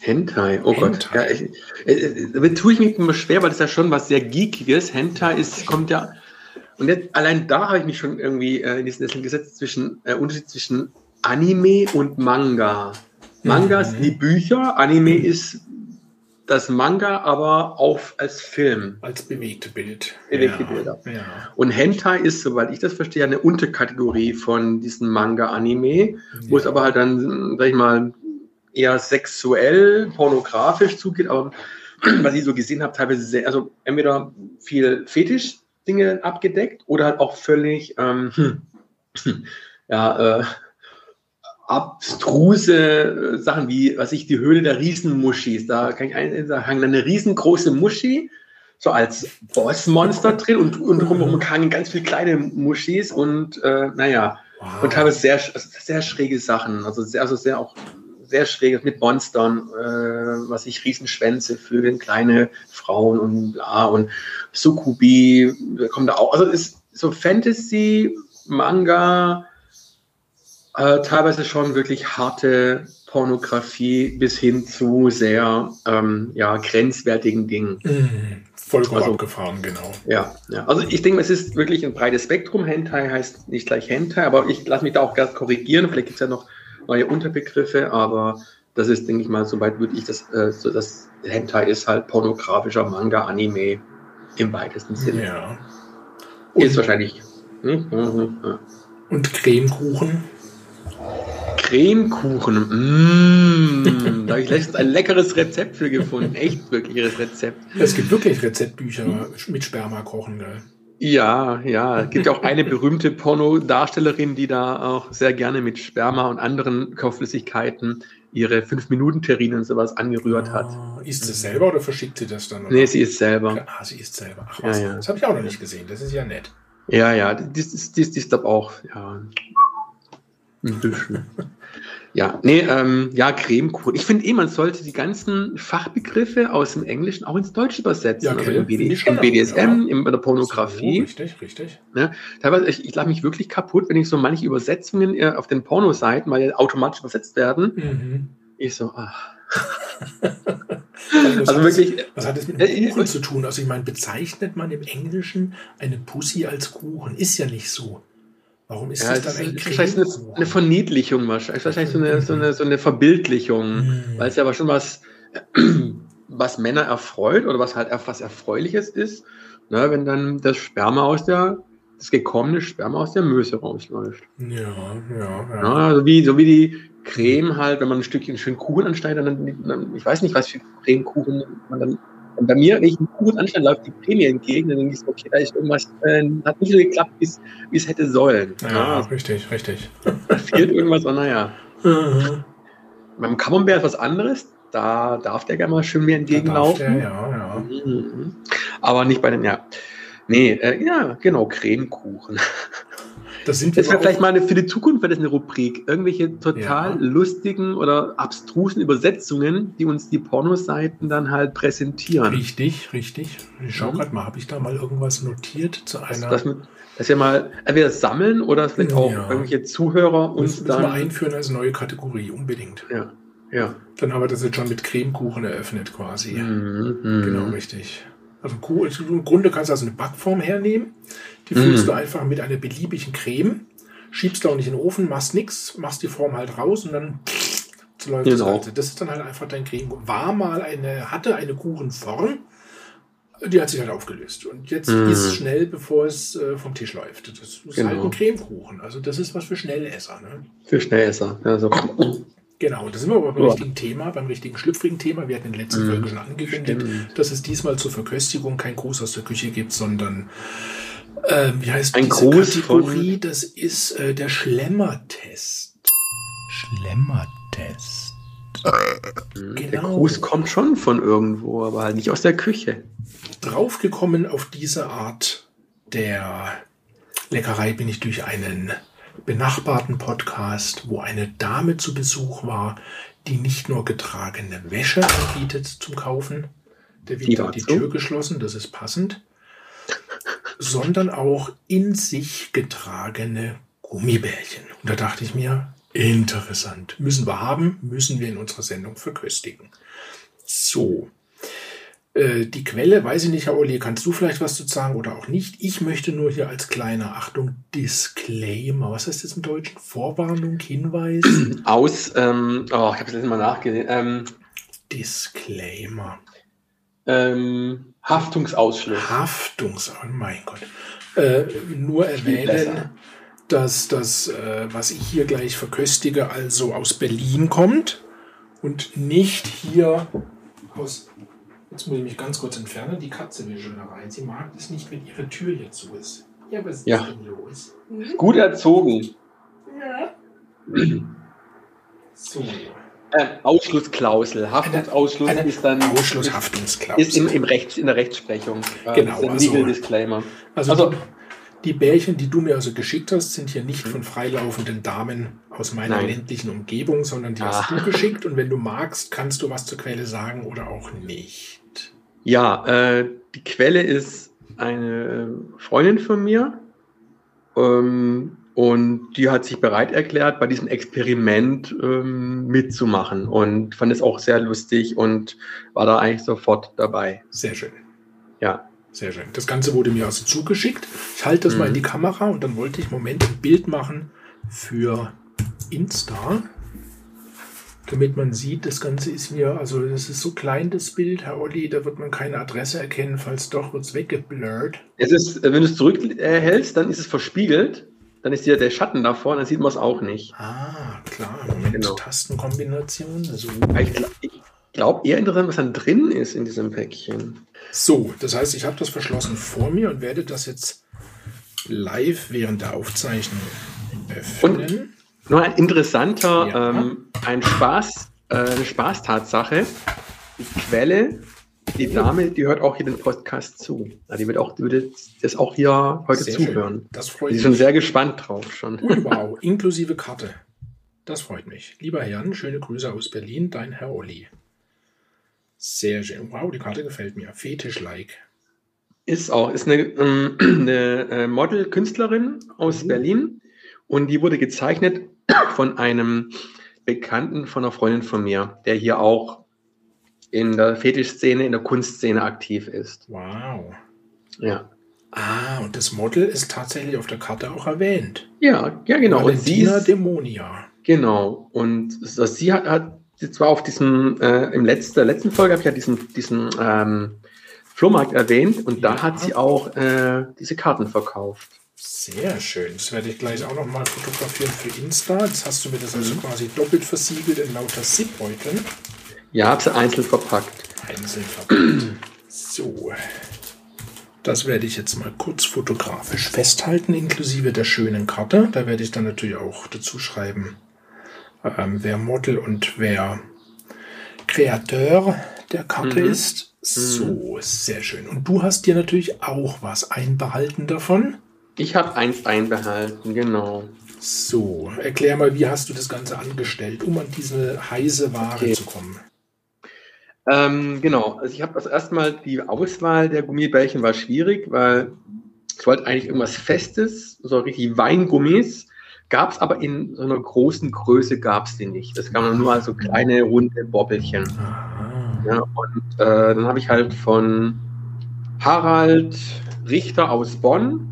Speaker 1: Hentai, oh Gott.
Speaker 2: Hentai.
Speaker 1: Ja, ich, äh, äh, damit tue ich mich immer schwer, weil das ja schon was sehr Geekiges. Hentai ist, kommt ja. Und jetzt, allein da habe ich mich schon irgendwie äh, in diesen Sessel gesetzt zwischen äh, Unterschied zwischen Anime und Manga. Manga
Speaker 2: Mhm.
Speaker 1: sind die Bücher, Anime ist das Manga, aber auch als Film.
Speaker 2: Als bewegte Bild.
Speaker 1: Bewegte
Speaker 2: ja.
Speaker 1: Bilder.
Speaker 2: Ja.
Speaker 1: Und Hentai ist, soweit ich das verstehe, eine Unterkategorie von diesem Manga-Anime, wo es aber halt dann, sag ich mal, eher sexuell, pornografisch zugeht, aber was ich so gesehen habe, teilweise sehr, also entweder viel Fetisch-Dinge abgedeckt oder halt auch völlig, ähm, ja, äh, abstruse äh, Sachen wie, was ich, die Höhle der Riesenmuschis. Da kann ich ein, da hängt eine riesengroße Muschi, so als Bossmonster drin und, und drumherum hängen ganz viele kleine Muschis und äh, naja,
Speaker 2: Wow.
Speaker 1: und teilweise sehr, also sehr schräge Sachen, also sehr, also sehr auch sehr schräg mit Monstern, äh, was ich Riesenschwänze, Vögel, kleine Frauen und bla und Sukubi kommt da auch. Also ist so Fantasy, Manga, äh, teilweise schon wirklich harte Pornografie bis hin zu sehr ähm, ja, grenzwertigen Dingen.
Speaker 2: Mhm. Vollkommen
Speaker 1: Also-
Speaker 2: abgefahren, genau.
Speaker 1: Ja, ja, also ich denke, es ist wirklich ein breites Spektrum. Hentai heißt nicht gleich Hentai, aber ich lasse mich da auch gerne korrigieren. Vielleicht gibt es ja noch neue Unterbegriffe, aber das ist, denke ich mal, soweit würde ich das, äh, so das Hentai ist halt pornografischer Manga, Anime im weitesten Sinne.
Speaker 2: Ja.
Speaker 1: Ist wahrscheinlich. Hm, hm, hm.
Speaker 2: Und Cremekuchen.
Speaker 1: Cremekuchen. Mmh, da habe ich letztens ein leckeres Rezept für gefunden. Echt wirkliches Rezept.
Speaker 2: Es gibt wirklich Rezeptbücher mit Sperma kochen, gell?
Speaker 1: Ja, ja. Es gibt ja auch eine berühmte Pornodarstellerin, die da auch sehr gerne mit Sperma und anderen Körperflüssigkeiten ihre 5-Minuten-Terrine und sowas angerührt hat.
Speaker 2: Ah, Isst sie selber oder verschickt sie das dann? Oder?
Speaker 1: Nee, sie ist selber.
Speaker 2: Ah, sie isst selber. Ach,
Speaker 1: Ja,
Speaker 2: was,
Speaker 1: ja.
Speaker 2: Das habe ich auch noch nicht gesehen. Das ist ja nett.
Speaker 1: Ja, ja, dies ist dies, dies, glaub auch, ja. Ein bisschen. Ja, nee, ähm, ja, Cremekuchen. Ich finde eh, man sollte die ganzen Fachbegriffe aus dem Englischen auch ins Deutsche übersetzen.
Speaker 2: Ja,
Speaker 1: also
Speaker 2: gell?
Speaker 1: im, BD, im BDSM,
Speaker 2: ja.
Speaker 1: in der Pornografie.
Speaker 2: So, richtig, richtig.
Speaker 1: Ne? Teilweise, ich, ich lache mich wirklich kaputt, wenn ich so manche Übersetzungen äh, auf den Pornoseiten, weil die automatisch übersetzt werden.
Speaker 2: Mhm.
Speaker 1: Ich so, ach.
Speaker 2: was
Speaker 1: Also
Speaker 2: hat das-
Speaker 1: wirklich,
Speaker 2: Was hat das mit
Speaker 1: Äh,
Speaker 2: Kuchen
Speaker 1: ich-
Speaker 2: zu tun? Also ich meine, bezeichnet man im Englischen eine Pussy als Kuchen? Ist ja nicht so. Warum ist
Speaker 1: ja,
Speaker 2: das dann
Speaker 1: ist wahrscheinlich eine, eine Verniedlichung, wahrscheinlich, wahrscheinlich so eine, so eine, so eine Verbildlichung,
Speaker 2: Mhm.
Speaker 1: weil es ja aber schon was, was Männer erfreut oder was halt erf- was Erfreuliches ist, ne, wenn dann das Sperma aus der, das gekommene Sperma aus der Möse rausläuft.
Speaker 2: Ja, ja, ja.
Speaker 1: Ja, also wie, so wie die Creme halt, wenn man ein Stückchen schön Kuchen anschneidet, dann, dann ich weiß nicht, was für Cremekuchen man dann. Und bei mir, wenn ich einen Kuchen anschneide, läuft die Creme entgegen, dann denke ich so, okay, da ist irgendwas, äh, hat nicht so geklappt, wie es- hätte sollen.
Speaker 2: Ja,
Speaker 1: Ja,
Speaker 2: richtig, richtig.
Speaker 1: da fehlt irgendwas, aber naja.
Speaker 2: Mhm.
Speaker 1: Beim Camembert ist was anderes, da darf der gerne mal schön mir
Speaker 2: Da darf
Speaker 1: entgegenlaufen.
Speaker 2: der, ja, ja.
Speaker 1: Mhm. Aber nicht bei den, ja. Nee, äh, ja, genau, Cremekuchen.
Speaker 2: Das sind
Speaker 1: Das wäre vielleicht mal eine, für die Zukunft wäre das eine Rubrik. Irgendwelche total
Speaker 2: Ja.
Speaker 1: lustigen oder abstrusen Übersetzungen, die uns die Pornoseiten dann halt präsentieren.
Speaker 2: Richtig, richtig. Ich schau
Speaker 1: Mhm.
Speaker 2: gerade mal, habe ich da mal irgendwas notiert zu
Speaker 1: Das,
Speaker 2: einer.
Speaker 1: das, das wir mal entweder sammeln oder vielleicht auch
Speaker 2: Ja.
Speaker 1: irgendwelche Zuhörer uns
Speaker 2: müssen wir
Speaker 1: dann.
Speaker 2: einführen als neue Kategorie, unbedingt.
Speaker 1: Ja, ja.
Speaker 2: Dann haben wir das jetzt schon mit Cremekuchen eröffnet quasi.
Speaker 1: Mhm, mhm.
Speaker 2: Genau, richtig. Also Kuh- also im Grunde kannst du also eine Backform hernehmen, die
Speaker 1: Mhm.
Speaker 2: füllst du einfach mit einer beliebigen Creme, schiebst da auch nicht in den Ofen, machst nix, machst die Form halt raus und dann läuft das
Speaker 1: Genau.
Speaker 2: Ganze. Das ist dann halt einfach dein Creme. War mal eine, hatte eine Kuchenform, die hat sich halt aufgelöst. Und jetzt
Speaker 1: Mhm.
Speaker 2: ist schnell, bevor es äh, vom Tisch läuft. Das ist
Speaker 1: Genau.
Speaker 2: halt ein Cremekuchen. Also das ist was für Schnellesser. Ne?
Speaker 1: Für Schnellesser. Ja, so.
Speaker 2: Genau, da sind wir aber beim
Speaker 1: Ja.
Speaker 2: richtigen Thema, beim richtigen schlüpfrigen Thema. Wir hatten in der letzten
Speaker 1: Mhm.
Speaker 2: Folge schon angekündigt, dass es diesmal zur Verköstigung kein Gruß aus der Küche gibt, sondern ähm, wie heißt
Speaker 1: Ein
Speaker 2: diese
Speaker 1: Gruß
Speaker 2: Kategorie? Das ist äh, der Schlemmertest. Schlemmertest.
Speaker 1: Der
Speaker 2: Genau.
Speaker 1: Gruß kommt schon von irgendwo, aber halt nicht aus der Küche.
Speaker 2: Draufgekommen auf diese Art der Leckerei bin ich durch einen benachbarten Podcast, wo eine Dame zu Besuch war, die nicht nur getragene Wäsche anbietet zum Kaufen, der
Speaker 1: Die
Speaker 2: hat die
Speaker 1: so?
Speaker 2: Tür geschlossen, das ist passend, sondern auch in sich getragene Gummibärchen. Und da dachte ich mir, interessant, müssen wir haben, müssen wir in unserer Sendung verköstigen. So, äh, die Quelle, weiß ich nicht, Herr Olli, kannst du vielleicht was zu sagen oder auch nicht? Ich möchte nur hier als kleiner Achtung Disclaimer. Was heißt das im Deutschen? Vorwarnung, Hinweis?
Speaker 1: Aus, ähm, oh, ich habe es letztes Mal nachgesehen. Ähm,
Speaker 2: Disclaimer.
Speaker 1: ähm, Haftungsausschluss.
Speaker 2: Haftungs... Oh mein Gott. Äh, nur erwähnen, dass das, äh, was ich hier gleich verköstige, also aus Berlin kommt und nicht hier aus... Jetzt muss ich mich ganz kurz entfernen. Die Katze will schon da rein. Sie mag es nicht, wenn ihre Tür hier zu ist. Ja, was ist
Speaker 1: Ja.
Speaker 2: denn los?
Speaker 1: Gut erzogen.
Speaker 2: So.
Speaker 1: Äh, Ausschlussklausel. Haftungsausschluss
Speaker 2: Eine
Speaker 1: ist dann
Speaker 2: Ausschlusshaftungsklausel.
Speaker 1: ist im, im Rechts, in der Rechtsprechung. Äh,
Speaker 2: Genau,
Speaker 1: ist ein
Speaker 2: also-
Speaker 1: Legal Disclaimer.
Speaker 2: Also,
Speaker 1: Also-
Speaker 2: die, Bärchen, die du mir also geschickt hast, sind hier nicht von freilaufenden Damen aus meiner
Speaker 1: Nein.
Speaker 2: ländlichen Umgebung, sondern die hast
Speaker 1: Ah.
Speaker 2: du geschickt. Und wenn du magst, kannst du was zur Quelle sagen oder auch nicht.
Speaker 1: Ja, äh, die Quelle ist eine Freundin von mir. Ähm, und die hat sich bereit erklärt, bei diesem Experiment ähm, mitzumachen und fand es auch sehr lustig und war da eigentlich sofort dabei.
Speaker 2: Sehr schön.
Speaker 1: Ja.
Speaker 2: Sehr schön. Das Ganze wurde mir also zugeschickt. Ich halte das mal
Speaker 1: Mhm.
Speaker 2: in die Kamera und dann wollte ich im Moment ein Bild machen für Insta, damit man sieht, das Ganze ist mir, also das ist so klein, das Bild, Herr Olli, da wird man keine Adresse erkennen, falls doch, wird es weggeblurrt.
Speaker 1: Es ist, wenn du es zurückhältst, dann ist es verspiegelt. Dann ist ja der Schatten davor, dann sieht man es auch nicht.
Speaker 2: Ah, klar, Moment,
Speaker 1: Genau.
Speaker 2: Tastenkombination. So.
Speaker 1: Aber Ich, gl- ich glaube eher interessant, was dann drin ist in diesem Päckchen.
Speaker 2: so, das heißt, ich habe das verschlossen vor mir und werde das jetzt live während der Aufzeichnung öffnen.
Speaker 1: Nur ein interessanter,
Speaker 2: Ja.
Speaker 1: ähm, ein Spaß, äh, eine Spaßtatsache. Die Quelle, die Dame, die hört auch hier den Podcast zu. Ja, die wird auch, die wird das auch hier heute
Speaker 2: Sehr
Speaker 1: zuhören.
Speaker 2: schön. Das freut mich.
Speaker 1: schon sehr gespannt drauf schon.
Speaker 2: Wow, inklusive Karte. Das freut mich. Lieber Herr Jan, schöne Grüße aus Berlin, dein Herr Olli. Sehr schön. Wow, die Karte gefällt mir. Fetisch-like.
Speaker 1: Ist auch, ist eine, ähm, eine äh, Model-Künstlerin aus
Speaker 2: Mhm.
Speaker 1: Berlin und die wurde gezeichnet von einem Bekannten von einer Freundin von mir, der hier auch in der Fetischszene, in der Kunstszene aktiv ist.
Speaker 2: Wow.
Speaker 1: Ja.
Speaker 2: Ah, und das Model ist tatsächlich auf der Karte auch erwähnt.
Speaker 1: Ja, ja, genau. Und sie
Speaker 2: Valentina
Speaker 1: ist,
Speaker 2: Demonia.
Speaker 1: genau. Und so, sie hat, hat sie zwar auf diesem, äh, im letzten, der letzten Folge habe ich ja diesen, diesen ähm, Flohmarkt erwähnt und da
Speaker 2: Ja.
Speaker 1: hat sie auch äh, diese Karten verkauft.
Speaker 2: Sehr schön. Das werde ich gleich auch nochmal fotografieren für Insta. Jetzt hast du mir das also
Speaker 1: Mhm.
Speaker 2: quasi doppelt versiegelt in lauter Zip-Beuteln.
Speaker 1: Ja, habe sie einzeln verpackt.
Speaker 2: Einzeln verpackt. so. Das werde ich jetzt mal kurz fotografisch festhalten, inklusive der schönen Karte. Da werde ich dann natürlich auch dazu schreiben, ähm, wer Model und wer Kreateur der Karte
Speaker 1: Mhm.
Speaker 2: ist. So, sehr schön. Und du hast dir natürlich auch was einbehalten davon.
Speaker 1: Ich habe eins einbehalten, genau.
Speaker 2: So, erklär mal, wie hast du das Ganze angestellt, um an diese heiße Ware
Speaker 1: Okay.
Speaker 2: zu kommen?
Speaker 1: Ähm, genau, also ich habe also erstmal die Auswahl der Gummibärchen war schwierig, weil ich wollte eigentlich irgendwas Festes, so richtig Weingummis. Gab es aber in so einer großen Größe gab es die nicht. Das gab nur also kleine runde Bobbelchen. Ja, und äh, dann habe ich halt von Harald Richter aus Bonn,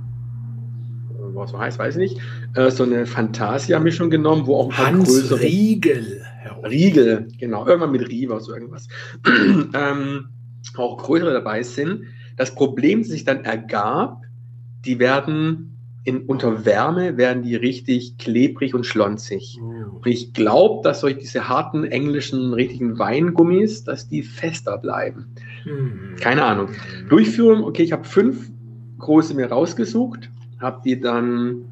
Speaker 1: was so heißt, weiß ich nicht, äh, so eine Fantasia-Mischung genommen, wo auch ein paar
Speaker 2: Hans
Speaker 1: größere
Speaker 2: Riegel.
Speaker 1: Riegel, genau, irgendwann mit Riva, so irgendwas, ähm, auch größere dabei sind. Das Problem, das sich dann ergab, die werden in, unter Wärme, werden die richtig klebrig und schlonzig.
Speaker 2: Oh.
Speaker 1: Und ich glaube, dass durch diese harten englischen richtigen Weingummis, dass die fester bleiben.
Speaker 2: Hm.
Speaker 1: Keine Ahnung. Durchführung, okay, ich habe fünf große mir rausgesucht, habe die dann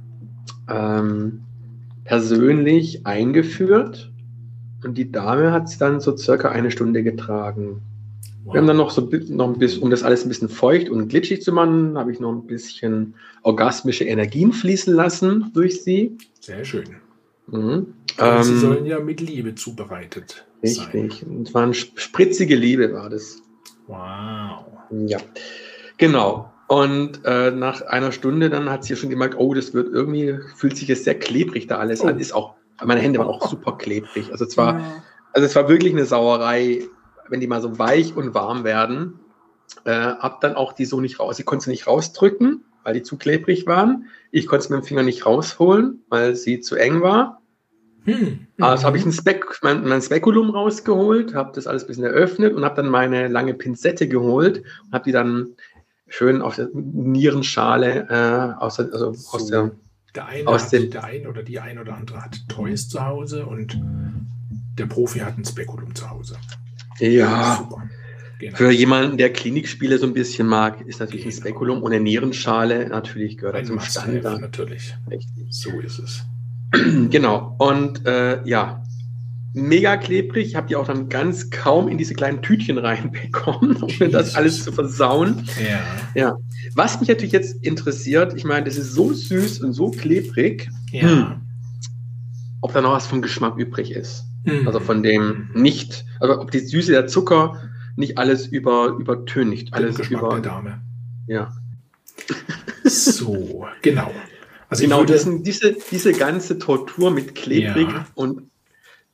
Speaker 1: ähm, persönlich eingeführt und die Dame hat es dann so circa eine Stunde getragen.
Speaker 2: Wow.
Speaker 1: Wir haben dann noch so noch ein bisschen, um das alles ein bisschen feucht und glitschig zu machen, habe ich noch ein bisschen orgasmische Energien fließen lassen durch sie.
Speaker 2: Sehr schön.
Speaker 1: Mhm.
Speaker 2: Aber Sie
Speaker 1: Ähm,
Speaker 2: sollen ja mit Liebe zubereitet sein.
Speaker 1: richtig. Und es war eine sp- spritzige Liebe, war das.
Speaker 2: Wow.
Speaker 1: Ja, genau. Und äh, nach einer Stunde dann hat sie schon gemerkt, oh, das wird irgendwie, fühlt sich jetzt sehr klebrig da alles an.
Speaker 2: Oh.
Speaker 1: Ist auch, meine Hände waren auch super klebrig. Also es war, also es war wirklich eine Sauerei, wenn die mal so weich und warm werden. Äh, hab dann auch die so nicht raus. Ich konnte sie nicht rausdrücken, weil die zu klebrig waren. Ich konnte sie mit dem Finger nicht rausholen, weil sie zu eng war.
Speaker 2: Hm.
Speaker 1: Also habe ich ein Spek mein, mein Spekulum rausgeholt, habe das alles ein bisschen eröffnet und habe dann meine lange Pinzette geholt und habe die dann schön auf der Nierenschale äh, aus, der, also aus
Speaker 2: So.
Speaker 1: der
Speaker 2: Der eine,
Speaker 1: Aus
Speaker 2: hat, der ein oder die ein oder andere hat Toys zu Hause und der Profi hat ein Spekulum zu Hause.
Speaker 1: ja.
Speaker 2: Genau.
Speaker 1: für jemanden, der Klinikspiele so ein bisschen mag, ist natürlich ein
Speaker 2: Genau.
Speaker 1: Spekulum und eine Nierenschale natürlich gehört
Speaker 2: Ein
Speaker 1: zum Standard.
Speaker 2: natürlich.
Speaker 1: Richtig.
Speaker 2: So ist es.
Speaker 1: Genau. Und äh, ja, mega klebrig. Ich habe die auch dann ganz kaum in diese kleinen Tütchen reinbekommen, um mir das
Speaker 2: Jesus.
Speaker 1: alles zu versauen.
Speaker 2: Ja.
Speaker 1: Ja. Was mich natürlich jetzt interessiert, ich meine, das ist so süß und so klebrig,
Speaker 2: Ja.
Speaker 1: Hm. ob da noch was vom Geschmack übrig ist.
Speaker 2: Hm.
Speaker 1: Also von dem nicht, also ob die Süße, der Zucker nicht alles über, übertüncht.
Speaker 2: Den
Speaker 1: Alles
Speaker 2: Geschmack
Speaker 1: über.
Speaker 2: der Dame.
Speaker 1: Ja.
Speaker 2: So, genau. Also
Speaker 1: Genau,
Speaker 2: würde,
Speaker 1: diese, diese ganze Tortur mit klebrig
Speaker 2: Ja.
Speaker 1: und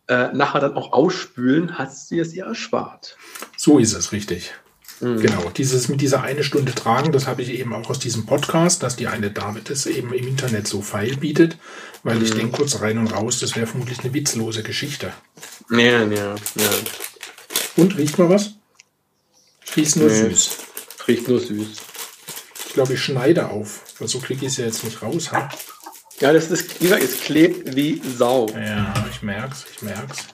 Speaker 1: äh, nachher dann auch ausspülen, hast du es ihr erspart.
Speaker 2: so ist es, richtig.
Speaker 1: Mhm.
Speaker 2: Genau, dieses mit dieser eine Stunde tragen, das habe ich eben auch aus diesem Podcast, dass die eine Dame das eben im Internet so feil bietet, weil ich
Speaker 1: Mhm.
Speaker 2: denke kurz rein und raus, das wäre vermutlich eine witzlose Geschichte.
Speaker 1: Ja, ja, ja.
Speaker 2: Und riecht mal was? Riecht nur
Speaker 1: Nee.
Speaker 2: süß.
Speaker 1: Riecht nur süß.
Speaker 2: Ich glaube, ich schneide auf, weil so kriege ich es ja jetzt nicht raus. Ha?
Speaker 1: Ja, das ist, wie gesagt, es klebt wie Sau.
Speaker 2: Ja, ich merk's, ich merk's.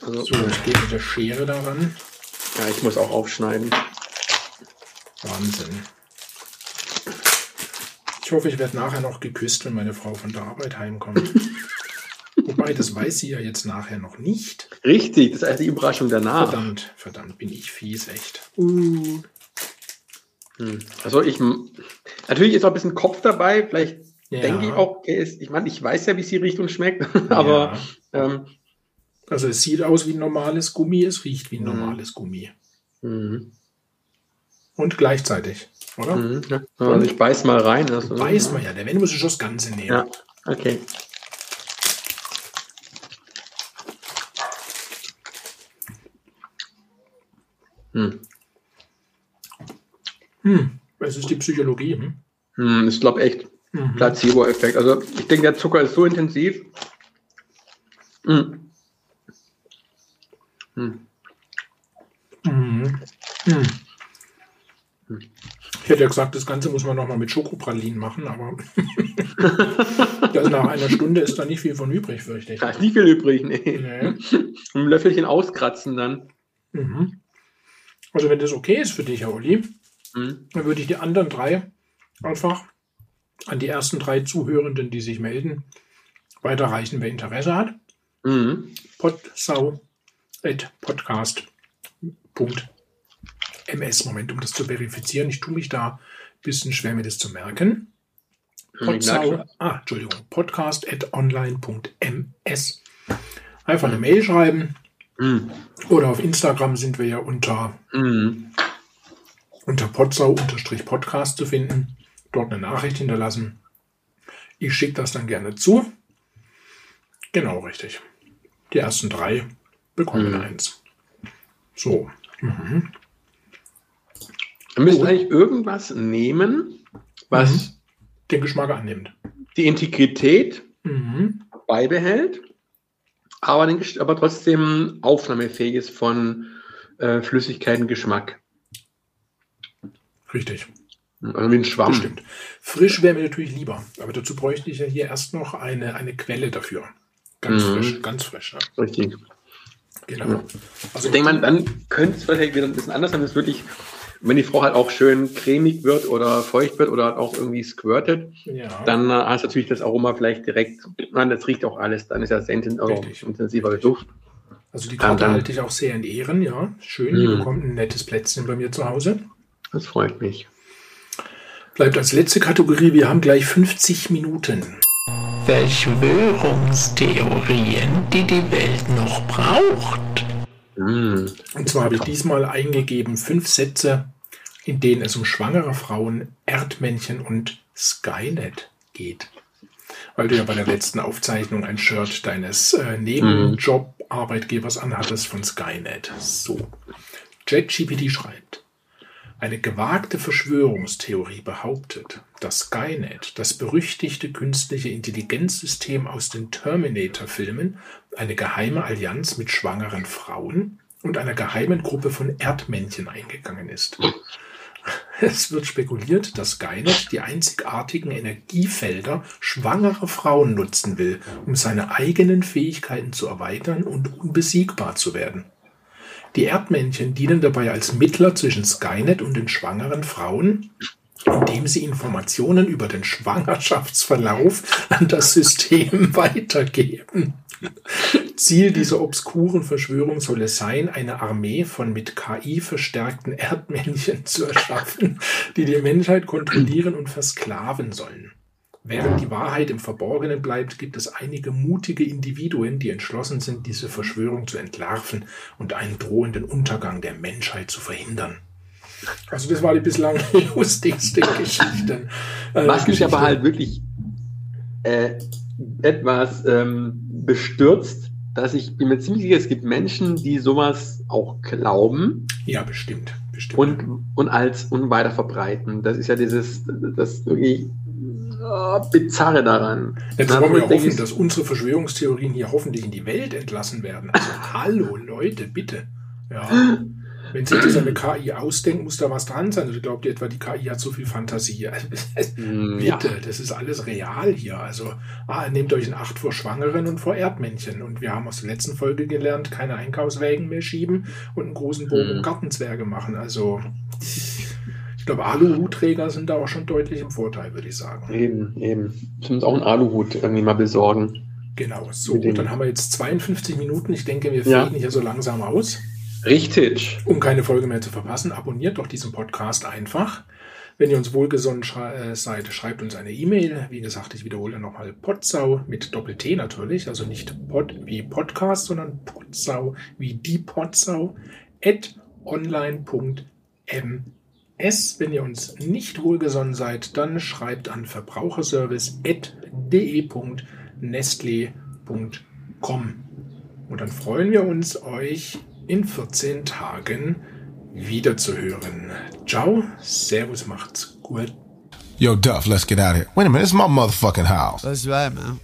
Speaker 1: Also,
Speaker 2: So, ich gehe mit der Schere daran.
Speaker 1: ja, ich muss auch aufschneiden.
Speaker 2: Wahnsinn. Ich hoffe, ich werde nachher noch geküsst, wenn meine Frau von der Arbeit heimkommt. Wobei, das weiß sie ja jetzt nachher noch nicht.
Speaker 1: Richtig, das ist die Überraschung danach.
Speaker 2: Verdammt, verdammt, bin ich fies, echt.
Speaker 1: Hm. Also ich, natürlich ist auch ein bisschen Kopf dabei, vielleicht
Speaker 2: Ja.
Speaker 1: denke ich auch, okay, ist, ich meine, ich weiß ja, wie sie riecht und schmeckt, aber
Speaker 2: Ja.
Speaker 1: ähm,
Speaker 2: Also es sieht aus wie ein normales Gummi, es riecht wie ein
Speaker 1: Mhm.
Speaker 2: normales Gummi.
Speaker 1: mhm,
Speaker 2: Und gleichzeitig, oder?
Speaker 1: mhm, ja. also ich beiß mal rein. Also,
Speaker 2: Weiß man ja, der Wenn muss ich das Ganze nehmen.
Speaker 1: Ja, okay. Hm.
Speaker 2: Hm, es ist die Psychologie. Hm?
Speaker 1: Hm, ich glaube echt
Speaker 2: Mhm.
Speaker 1: Placebo-Effekt. Also ich denke, der Zucker ist so intensiv. Hm. Hm.
Speaker 2: Mhm. Hm. Ich hätte ja gesagt, das Ganze muss man nochmal mit Schokopralinen machen, aber nach einer Stunde ist da nicht viel von übrig, fürchte ich.
Speaker 1: Da ist nicht viel übrig, nee.
Speaker 2: Nee.
Speaker 1: Ein Löffelchen auskratzen dann.
Speaker 2: Mhm. Also wenn das okay ist für dich, Herr Olli,
Speaker 1: Hm.
Speaker 2: dann würde ich die anderen drei einfach an die ersten drei Zuhörenden, die sich melden, weiterreichen, wer Interesse hat.
Speaker 1: Mhm.
Speaker 2: podsau.podcast.ms. Moment, um das zu verifizieren. Ich tue mich da Bisschen schwer mir das zu merken. Potsau,
Speaker 1: schon.
Speaker 2: ah, Entschuldigung, podcast at online.ms. Einfach eine Mail schreiben.
Speaker 1: Mm,
Speaker 2: Oder auf Instagram sind wir ja unter,
Speaker 1: mm.
Speaker 2: Unter potsau-podcast zu finden. Dort eine Nachricht hinterlassen. Ich schicke das dann gerne zu. Genau, richtig. Die ersten drei bekommen
Speaker 1: Mhm.
Speaker 2: eins. So.
Speaker 1: Wir müssen eigentlich irgendwas nehmen, was
Speaker 2: Mhm. Den Geschmack annimmt.
Speaker 1: die Integrität
Speaker 2: Mhm.
Speaker 1: beibehält, aber, den, aber trotzdem aufnahmefähig ist von äh, Flüssigkeitengeschmack.
Speaker 2: Richtig.
Speaker 1: Also wie ein Schwamm.
Speaker 2: Das stimmt. Frisch wäre mir natürlich lieber, aber dazu bräuchte ich ja hier erst noch eine, eine Quelle dafür. Ganz
Speaker 1: Mhm.
Speaker 2: frisch, ganz frisch. Ja.
Speaker 1: Richtig.
Speaker 2: Genau. Also
Speaker 1: Ich denke mal, dann könnte es vielleicht wieder ein bisschen anders sein, wenn es wirklich, wenn die Frau halt auch schön cremig wird oder feucht wird oder halt auch irgendwie squirtet,
Speaker 2: ja,
Speaker 1: dann äh, hast du natürlich das Aroma vielleicht direkt, nein, das riecht auch alles, dann ist ja also
Speaker 2: Richtig.
Speaker 1: intensiver Duft.
Speaker 2: also die Karte halte ich auch sehr in Ehren, ja. Schön, die
Speaker 1: Mhm.
Speaker 2: bekommt ein nettes Plätzchen bei mir zu Hause.
Speaker 1: Das freut mich.
Speaker 2: Bleibt als letzte Kategorie, wir haben gleich 50 Minuten.
Speaker 5: Verschwörungstheorien, die die Welt noch braucht.
Speaker 1: Mm.
Speaker 2: Und zwar habe ich diesmal eingegeben fünf Sätze, in denen es um schwangere Frauen, Erdmännchen und Skynet geht. Weil du ja bei der letzten Aufzeichnung ein Shirt deines äh, Nebenjob-Arbeitgebers anhattest von Skynet. So. JetGPT schreibt, eine gewagte Verschwörungstheorie behauptet, dass Skynet, das berüchtigte künstliche Intelligenzsystem aus den Terminator-Filmen, eine geheime Allianz mit schwangeren Frauen und einer geheimen Gruppe von Erdmännchen eingegangen ist. Es wird spekuliert, dass Skynet die einzigartigen Energiefelder schwangerer Frauen nutzen will, um seine eigenen Fähigkeiten zu erweitern und unbesiegbar zu werden. Die Erdmännchen dienen dabei als Mittler zwischen Skynet und den schwangeren Frauen, indem sie Informationen über den Schwangerschaftsverlauf an das System weitergeben. Ziel dieser obskuren Verschwörung soll es sein, eine Armee von mit KI verstärkten Erdmännchen zu erschaffen, die die Menschheit kontrollieren und versklaven sollen. Während die Wahrheit im Verborgenen bleibt, gibt es einige mutige Individuen, die entschlossen sind, diese Verschwörung zu entlarven und einen drohenden Untergang der Menschheit zu verhindern. Also das war die bislang lustigste Geschichte. Äh,
Speaker 1: Was mich aber halt wirklich äh, etwas ähm, bestürzt, dass ich bin mir ziemlich sicher, es gibt Menschen, die sowas auch glauben
Speaker 2: Ja, bestimmt. bestimmt.
Speaker 1: und, und als und weiter verbreiten. Das ist ja dieses, das wirklich äh, Bizarre daran.
Speaker 2: Jetzt wollen wir ja hoffen, dass unsere Verschwörungstheorien hier hoffentlich in die Welt entlassen werden. Also, hallo Leute, bitte. Ja. Wenn sich das eine KI ausdenkt, muss da was dran sein. Oder glaubt ihr etwa, die KI hat so viel Fantasie?
Speaker 1: Hm,
Speaker 2: Bitte,
Speaker 1: ja.
Speaker 2: das ist alles real hier. Also, ah, nehmt euch in Acht vor Schwangeren und vor Erdmännchen. Und wir haben aus der letzten Folge gelernt, keine Einkaufswägen mehr schieben und einen großen Bogen um
Speaker 1: Mhm.
Speaker 2: Gartenzwerge machen. Also, glaube, Aluhutträger sind da auch schon deutlich im Vorteil, würde ich sagen.
Speaker 1: Eben, eben. Ich muss auch einen Aluhut irgendwie mal besorgen.
Speaker 2: Genau, so.
Speaker 1: Dem-
Speaker 2: Dann haben wir jetzt 52 Minuten. Ich denke, wir
Speaker 1: Ja.
Speaker 2: fliegen hier so langsam aus.
Speaker 1: Richtig.
Speaker 2: Um keine Folge mehr zu verpassen, abonniert doch diesen Podcast einfach. Wenn ihr uns wohlgesonnen schrei äh, seid, schreibt uns eine E-Mail. Wie gesagt, ich wiederhole nochmal Potsau mit Doppel-T natürlich. Also nicht Pod wie Podcast, sondern Potsau wie die Potsau at online.ms. Wenn ihr uns nicht wohlgesonnen seid, dann schreibt an verbraucherservice.de.nestle.com. Und dann freuen wir uns, euch in 14 Tagen wiederzuhören. Ciao, Servus, macht's gut.
Speaker 6: Yo, Duff, let's get out of here. Wait a minute, it's my motherfucking house.
Speaker 7: That's right, man.